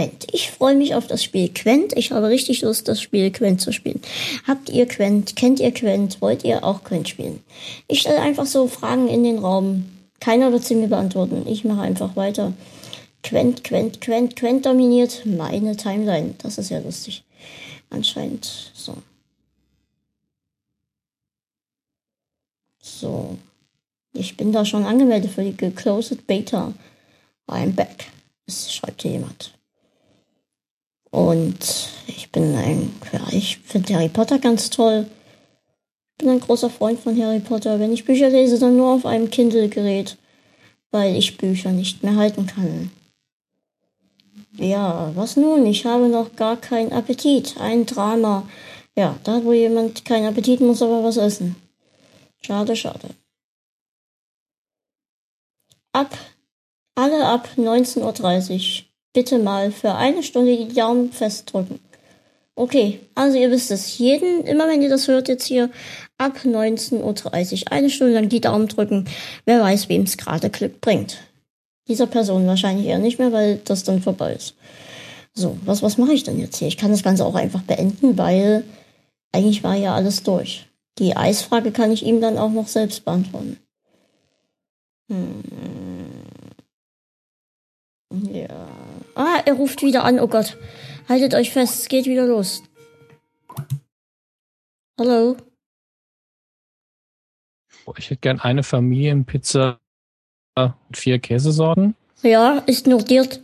Quent. Ich freue mich auf das Spiel Quent. Ich habe richtig Lust, das Spiel Quent zu spielen. Habt ihr Quent? Kennt ihr Quent? Wollt ihr auch Quent spielen? Ich stelle einfach so Fragen in den Raum. Keiner wird sie mir beantworten. Ich mache einfach weiter. Quent, Quent, Quent, Quent dominiert meine Timeline. Das ist ja lustig. Anscheinend so. So. Ich bin da schon angemeldet für die Closed Beta. I'm back. Es schreibt hier jemand. Und ich bin ein, ja, ich finde Harry Potter ganz toll. Ich bin ein großer Freund von Harry Potter. Wenn ich Bücher lese, dann nur auf einem Kindle-Gerät, weil ich Bücher nicht mehr halten kann. Ja, was nun? Ich habe noch gar keinen Appetit. Ein Drama. Ja, da wo jemand keinen Appetit muss aber was essen. Schade, schade ab, alle ab 19.30 Uhr bitte mal für eine Stunde die Daumen festdrücken. Okay, also ihr wisst es. Jeden, immer wenn ihr das hört jetzt hier, ab 19.30 Uhr eine Stunde lang die Daumen drücken. Wer weiß, wem es gerade Glück bringt. Dieser Person wahrscheinlich eher nicht mehr, weil das dann vorbei ist. So, was, was mache ich denn jetzt hier? Ich kann das Ganze auch einfach beenden, weil eigentlich war ja alles durch. Die Eisfrage kann ich ihm dann auch noch selbst beantworten. Hm. Ja. Ah, er ruft wieder an. Oh Gott. Haltet euch fest, es geht wieder los. Hallo? Ich hätte gern eine Familienpizza mit vier Käsesorten. Ja, ist notiert.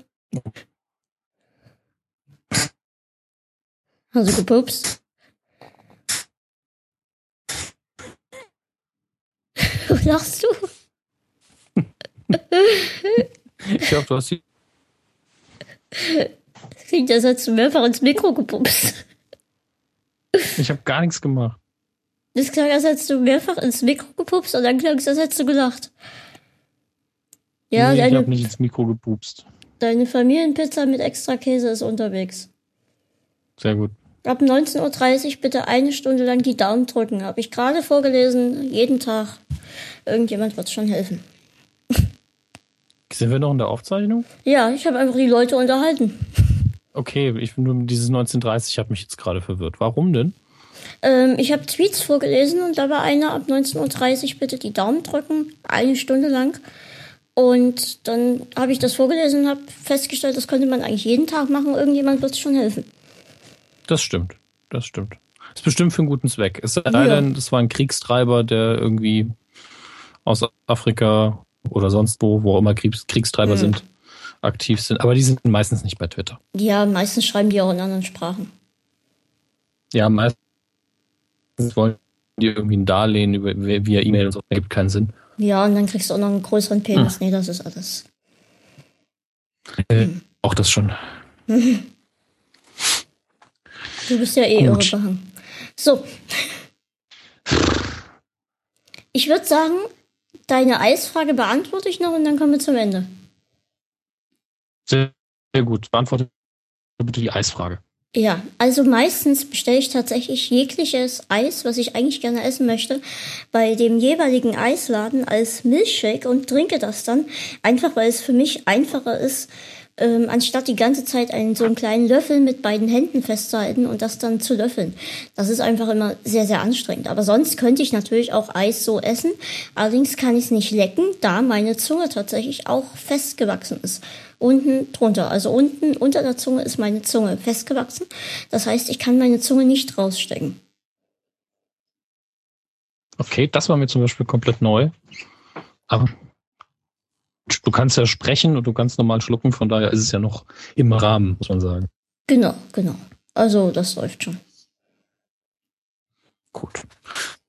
Du gepupst? Wo lachst du? ich glaube, du hast die. Das klingt, als hättest du mehrfach ins Mikro gepupst. Ich habe gar nichts gemacht. Das klang, als hättest du mehrfach ins Mikro gepupst und dann klang es, als hättest du gelacht. Ja, nee, deine, ich habe nicht ins Mikro gepupst. Deine Familienpizza mit extra Käse ist unterwegs. Sehr gut. Ab 19.30 Uhr bitte eine Stunde lang die Daumen drücken. Habe ich gerade vorgelesen, jeden Tag. Irgendjemand wird schon helfen. Sind wir noch in der Aufzeichnung? Ja, ich habe einfach die Leute unterhalten. Okay, ich bin nur dieses 1930 hat mich jetzt gerade verwirrt. Warum denn? Ähm, ich habe Tweets vorgelesen und da war einer ab 19.30 Uhr bitte die Daumen drücken, eine Stunde lang. Und dann habe ich das vorgelesen und habe festgestellt, das könnte man eigentlich jeden Tag machen. Irgendjemand wird es schon helfen. Das stimmt. Das stimmt. Ist bestimmt für einen guten Zweck. Es sei denn, das war ein Kriegstreiber, der irgendwie aus Afrika oder sonst wo, wo auch immer Kriegs Kriegstreiber hm. sind, aktiv sind. Aber die sind meistens nicht bei Twitter. Ja, meistens schreiben die auch in anderen Sprachen. Ja, meistens wollen die irgendwie ein Darlehen über, via E-Mail und so. Ergibt keinen Sinn. Ja, und dann kriegst du auch noch einen größeren Penis. Hm. Nee, das ist alles. Äh, hm. Auch das schon. du bist ja eh Gut. irre So. Ich würde sagen, Deine Eisfrage beantworte ich noch und dann kommen wir zum Ende. Sehr, sehr gut. Beantworte bitte die Eisfrage. Ja, also meistens bestelle ich tatsächlich jegliches Eis, was ich eigentlich gerne essen möchte, bei dem jeweiligen Eisladen als Milchshake und trinke das dann, einfach weil es für mich einfacher ist, ähm, anstatt die ganze Zeit einen so einen kleinen Löffel mit beiden Händen festzuhalten und das dann zu löffeln. Das ist einfach immer sehr, sehr anstrengend. Aber sonst könnte ich natürlich auch Eis so essen. Allerdings kann ich es nicht lecken, da meine Zunge tatsächlich auch festgewachsen ist. Unten drunter, also unten unter der Zunge ist meine Zunge festgewachsen. Das heißt, ich kann meine Zunge nicht rausstecken. Okay, das war mir zum Beispiel komplett neu. Aber du kannst ja sprechen und du kannst normal schlucken, von daher ist es ja noch im Rahmen, muss man sagen. Genau, genau. Also das läuft schon. Gut.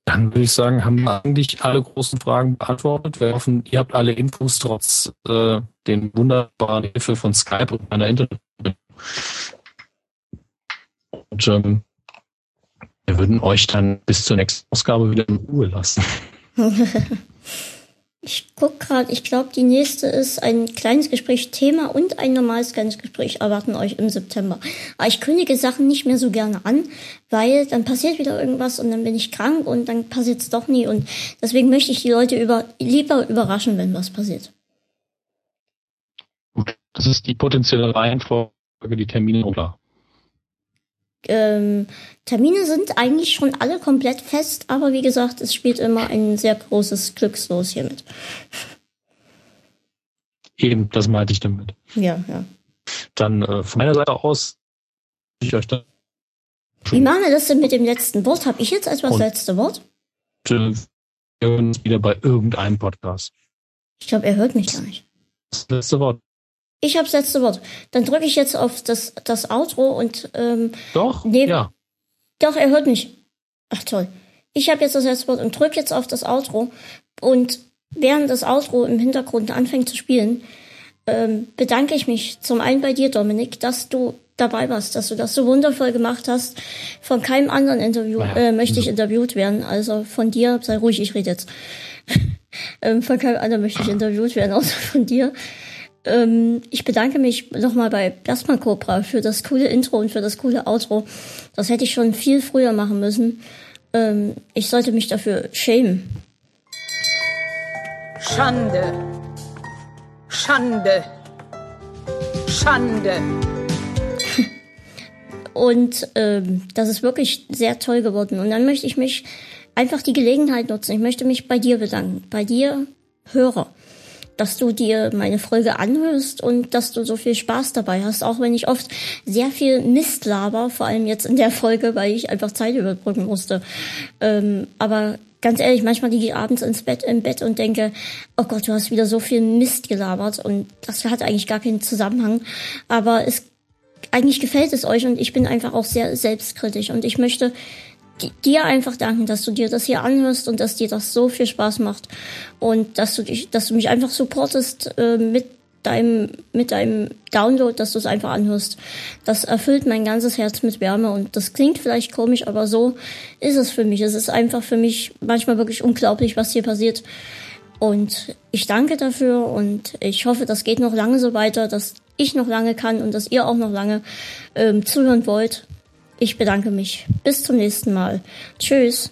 dann würde ich sagen, haben wir eigentlich alle großen Fragen beantwortet. Wir hoffen, ihr habt alle Infos trotz äh, den wunderbaren Hilfe von Skype und meiner Internet. Und ähm, wir würden euch dann bis zur nächsten Ausgabe wieder in Ruhe lassen. ich guck gerade, ich glaube, die nächste ist ein kleines Gespräch Thema und ein normales kleines Gespräch erwarten euch im September. Aber ich kündige Sachen nicht mehr so gerne an, weil dann passiert wieder irgendwas und dann bin ich krank und dann passiert es doch nie. Und deswegen möchte ich die Leute über, lieber überraschen, wenn was passiert. Gut, das ist die potenzielle Reihenfolge, die Termine klar ähm, Termine sind eigentlich schon alle komplett fest, aber wie gesagt, es spielt immer ein sehr großes Glückslos hier mit. Eben, das meinte ich damit. Ja, ja. Dann äh, von meiner Seite aus ich euch dann. Wie machen wir das denn mit dem letzten Wort? Habe ich jetzt etwas Und, letzte Wort? Wir hören uns wieder bei irgendeinem Podcast. Ich glaube, er hört mich gar nicht. Das letzte Wort. Ich habe das letzte Wort. Dann drücke ich jetzt auf das, das Outro und ähm, Doch? Neben, ja. Doch, er hört mich. Ach toll. Ich habe jetzt das letzte Wort und drücke jetzt auf das Outro. Und während das Outro im Hintergrund anfängt zu spielen, ähm, bedanke ich mich zum einen bei dir, Dominik, dass du dabei warst, dass du das so wundervoll gemacht hast. Von keinem anderen Interview äh, möchte ich interviewt werden. Also von dir, sei ruhig, ich rede jetzt. ähm, von keinem anderen möchte ich interviewt werden, außer von dir. Ähm, ich bedanke mich nochmal bei Plasma Cobra für das coole Intro und für das coole Outro. Das hätte ich schon viel früher machen müssen. Ähm, ich sollte mich dafür schämen. Schande. Schande. Schande. Und ähm, das ist wirklich sehr toll geworden. Und dann möchte ich mich einfach die Gelegenheit nutzen. Ich möchte mich bei dir bedanken. Bei dir, Hörer dass du dir meine Folge anhörst und dass du so viel Spaß dabei hast, auch wenn ich oft sehr viel Mist laber, vor allem jetzt in der Folge, weil ich einfach Zeit überbrücken musste. Ähm, aber ganz ehrlich, manchmal liege ich abends ins Bett, im Bett und denke, oh Gott, du hast wieder so viel Mist gelabert und das hat eigentlich gar keinen Zusammenhang. Aber es eigentlich gefällt es euch und ich bin einfach auch sehr selbstkritisch und ich möchte dir einfach danken, dass du dir das hier anhörst und dass dir das so viel Spaß macht und dass du dich, dass du mich einfach supportest äh, mit deinem mit deinem Download, dass du es einfach anhörst. Das erfüllt mein ganzes Herz mit Wärme und das klingt vielleicht komisch, aber so ist es für mich. Es ist einfach für mich manchmal wirklich unglaublich, was hier passiert. Und ich danke dafür und ich hoffe, das geht noch lange so weiter, dass ich noch lange kann und dass ihr auch noch lange ähm, zuhören wollt. Ich bedanke mich. Bis zum nächsten Mal. Tschüss.